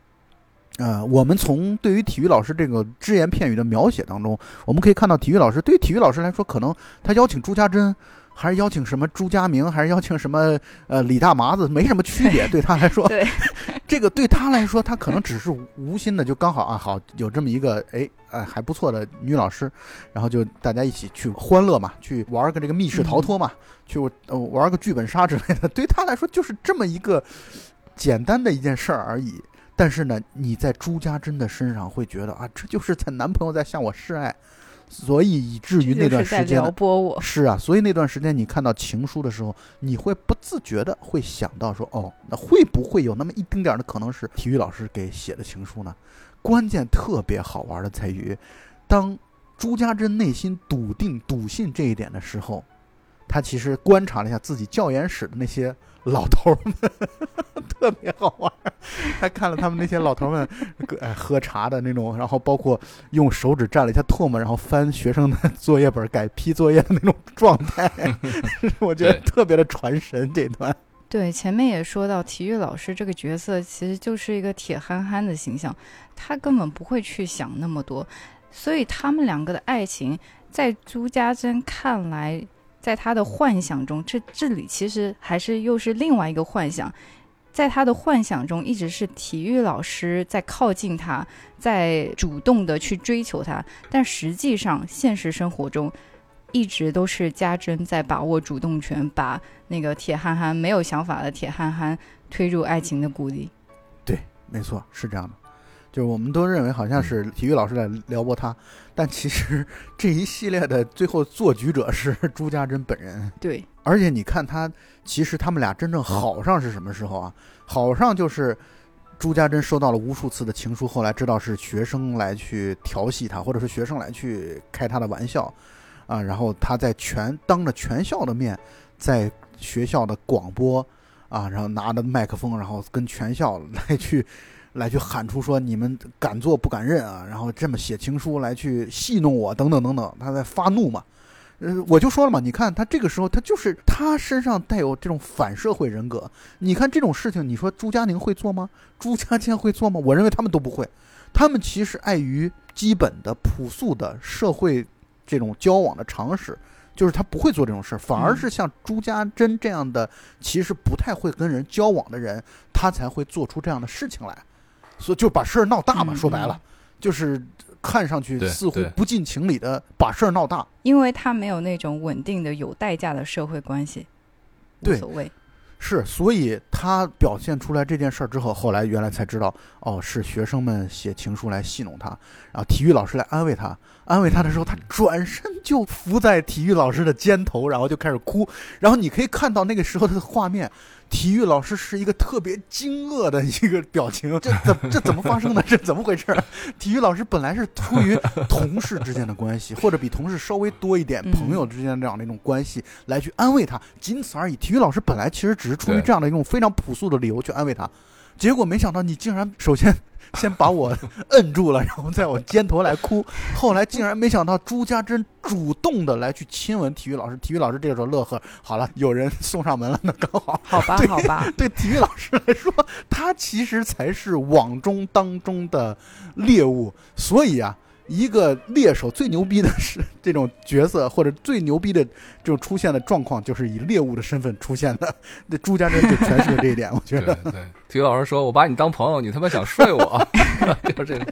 呃，我们从对于体育老师这个只言片语的描写当中，我们可以看到，体育老师对于体育老师来说，可能他邀请朱家珍，还是邀请什么朱家明，还是邀请什么呃李大麻子，没什么区别。对他来说，对，这个对他来说，他可能只是无心的，就刚好啊，好有这么一个哎哎还不错的女老师，然后就大家一起去欢乐嘛，去玩个这个密室逃脱嘛，去呃玩个剧本杀之类的。对他来说，就是这么一个简单的一件事儿而已。但是呢，你在朱家珍的身上会觉得啊，这就是在男朋友在向我示爱，所以以至于那段时间撩拨我。是啊，所以那段时间你看到情书的时候，你会不自觉的会想到说，哦，那会不会有那么一丁点儿的可能是体育老师给写的情书呢？关键特别好玩的在于，当朱家珍内心笃定笃信这一点的时候，他其实观察了一下自己教研室的那些老头儿们，特别好玩儿。他看了他们那些老头儿们 哎喝茶的那种，然后包括用手指蘸了一下唾沫，然后翻学生的 作业本改批作业的那种状态，我觉得特别的传神这段。对，前面也说到，体育老师这个角色其实就是一个铁憨憨的形象，他根本不会去想那么多，所以他们两个的爱情，在朱家珍看来，在他的幻想中，这这里其实还是又是另外一个幻想，在他的幻想中，一直是体育老师在靠近他，在主动的去追求他，但实际上现实生活中。一直都是家珍在把握主动权，把那个铁憨憨没有想法的铁憨憨推入爱情的谷底。对没错，是这样的。就是我们都认为好像是体育老师在撩拨他，但其实 这一系列的最后做局者是 朱家珍本人。对，而且你看他，其实他们俩真正好上是什么时候啊？好上就是朱家珍收到了无数次的情书，后来知道是学生来去调戏他，或者是学生来去开他的玩笑，啊，然后他在全当着全校的面，在学校的广播啊，然后拿着麦克风，然后跟全校来去来去喊出说你们敢做不敢认啊，然后这么写情书来去戏弄我等等等等，他在发怒嘛。呃，我就说了嘛，你看他这个时候，他就是他身上带有这种反社会人格。你看这种事情，你说朱佳宁会做吗？朱家健会做吗？我认为他们都不会。他们其实碍于基本的朴素的社会这种交往的常识，就是他不会做这种事，反而是像朱家珍这样的，其实不太会跟人交往的人，他才会做出这样的事情来。所以就把事儿闹大嘛，嗯说白了，就是看上去似乎不近情理的把事儿闹大。因为他没有那种稳定的有代价的社会关系，无对。所谓。是，所以他表现出来这件事儿之后，后来原来才知道，哦，是学生们写情书来戏弄他，然后体育老师来安慰他，安慰他的时候，他转身就伏在体育老师的肩头，然后就开始哭，然后你可以看到那个时候的画面，体育老师是一个特别惊愕的一个表情，这怎这怎么发生的？这怎么回事？体育老师本来是出于同事之间的关系，或者比同事稍微多一点嗯朋友之间这样的一种关系来去安慰他，仅此而已。体育老师本来其实只是出于这样的一种非常朴素的理由去安慰他，结果没想到你竟然首先 先把我 摁住了，然后在我肩头来哭，后来竟然没想到朱家珍主动的来去亲吻体育老师，体育老师这个时候乐呵，好了，有人送上门了，那刚好。好吧，好吧，对体育老师来说，他其实才是网中当中的猎物，所以啊，一个猎手最牛逼的是这种角色，或者最牛逼的这种出现的状况，就是以猎物的身份出现的。那朱家珍就诠释了这一点，我觉得。对，体育老师说：“我把你当朋友，你他妈想睡我，就是这个，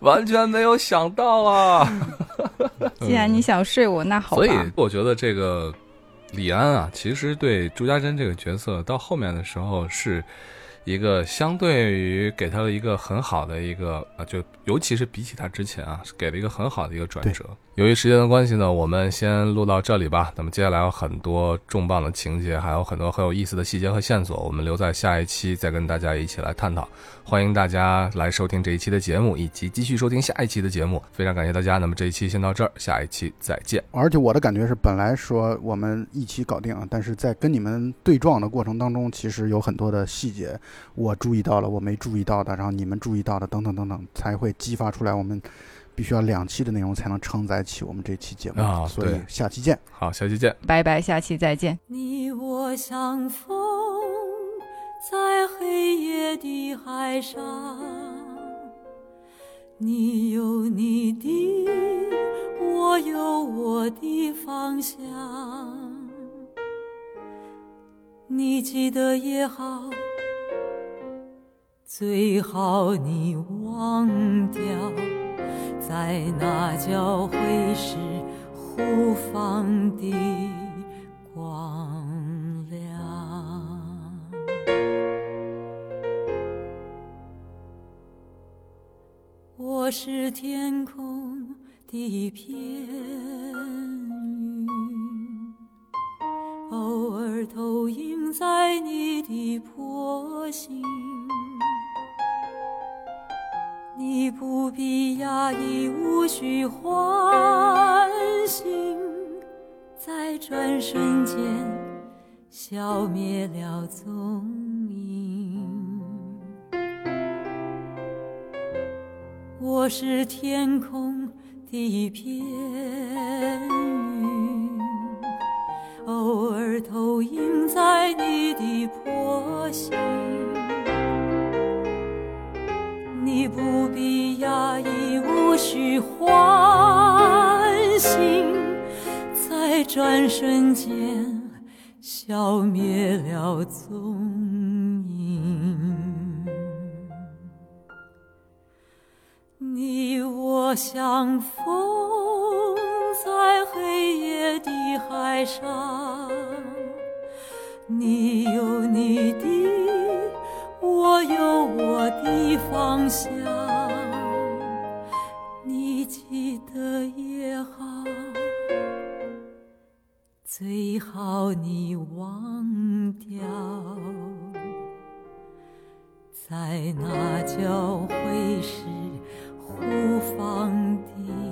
完全没有想到啊！” 既然你想睡我，那好吧。所以我觉得这个李安啊，其实对朱家珍这个角色到后面的时候是一个相对于给他了一个很好的一个啊，就尤其是比起他之前啊，是给了一个很好的一个转折。由于时间的关系呢，我们先录到这里吧。那么接下来有很多重磅的情节，还有很多很有意思的细节和线索，我们留在下一期再跟大家一起来探讨。欢迎大家来收听这一期的节目，以及继续收听下一期的节目。非常感谢大家。那么这一期先到这儿，下一期再见。而且我的感觉是，本来说我们一起搞定啊，但是在跟你们对撞的过程当中，其实有很多的细节我注意到了，我没注意到的，然后你们注意到的，等等等等，才会激发出来我们必须要两期的内容才能承载起我们这期节目。啊所以下期见。好，下期见。拜拜，下期再见。你我相逢在黑夜的海上，你有你的，我有我的方向。你记得也好，最好你忘掉，在那交汇时互放的光亮。我是天空的一片偶尔投影在你的波心。你不必压抑，无需欢欣，在转瞬间消灭了踪影。我是天空的一片，偶尔投影在你的波心。你不必压抑，无需唤醒，在转瞬间消灭了踪影。你我相逢在黑夜的海上，你有你的。我有我的方向，你记得也好，最好你忘掉，在那交汇时互放的。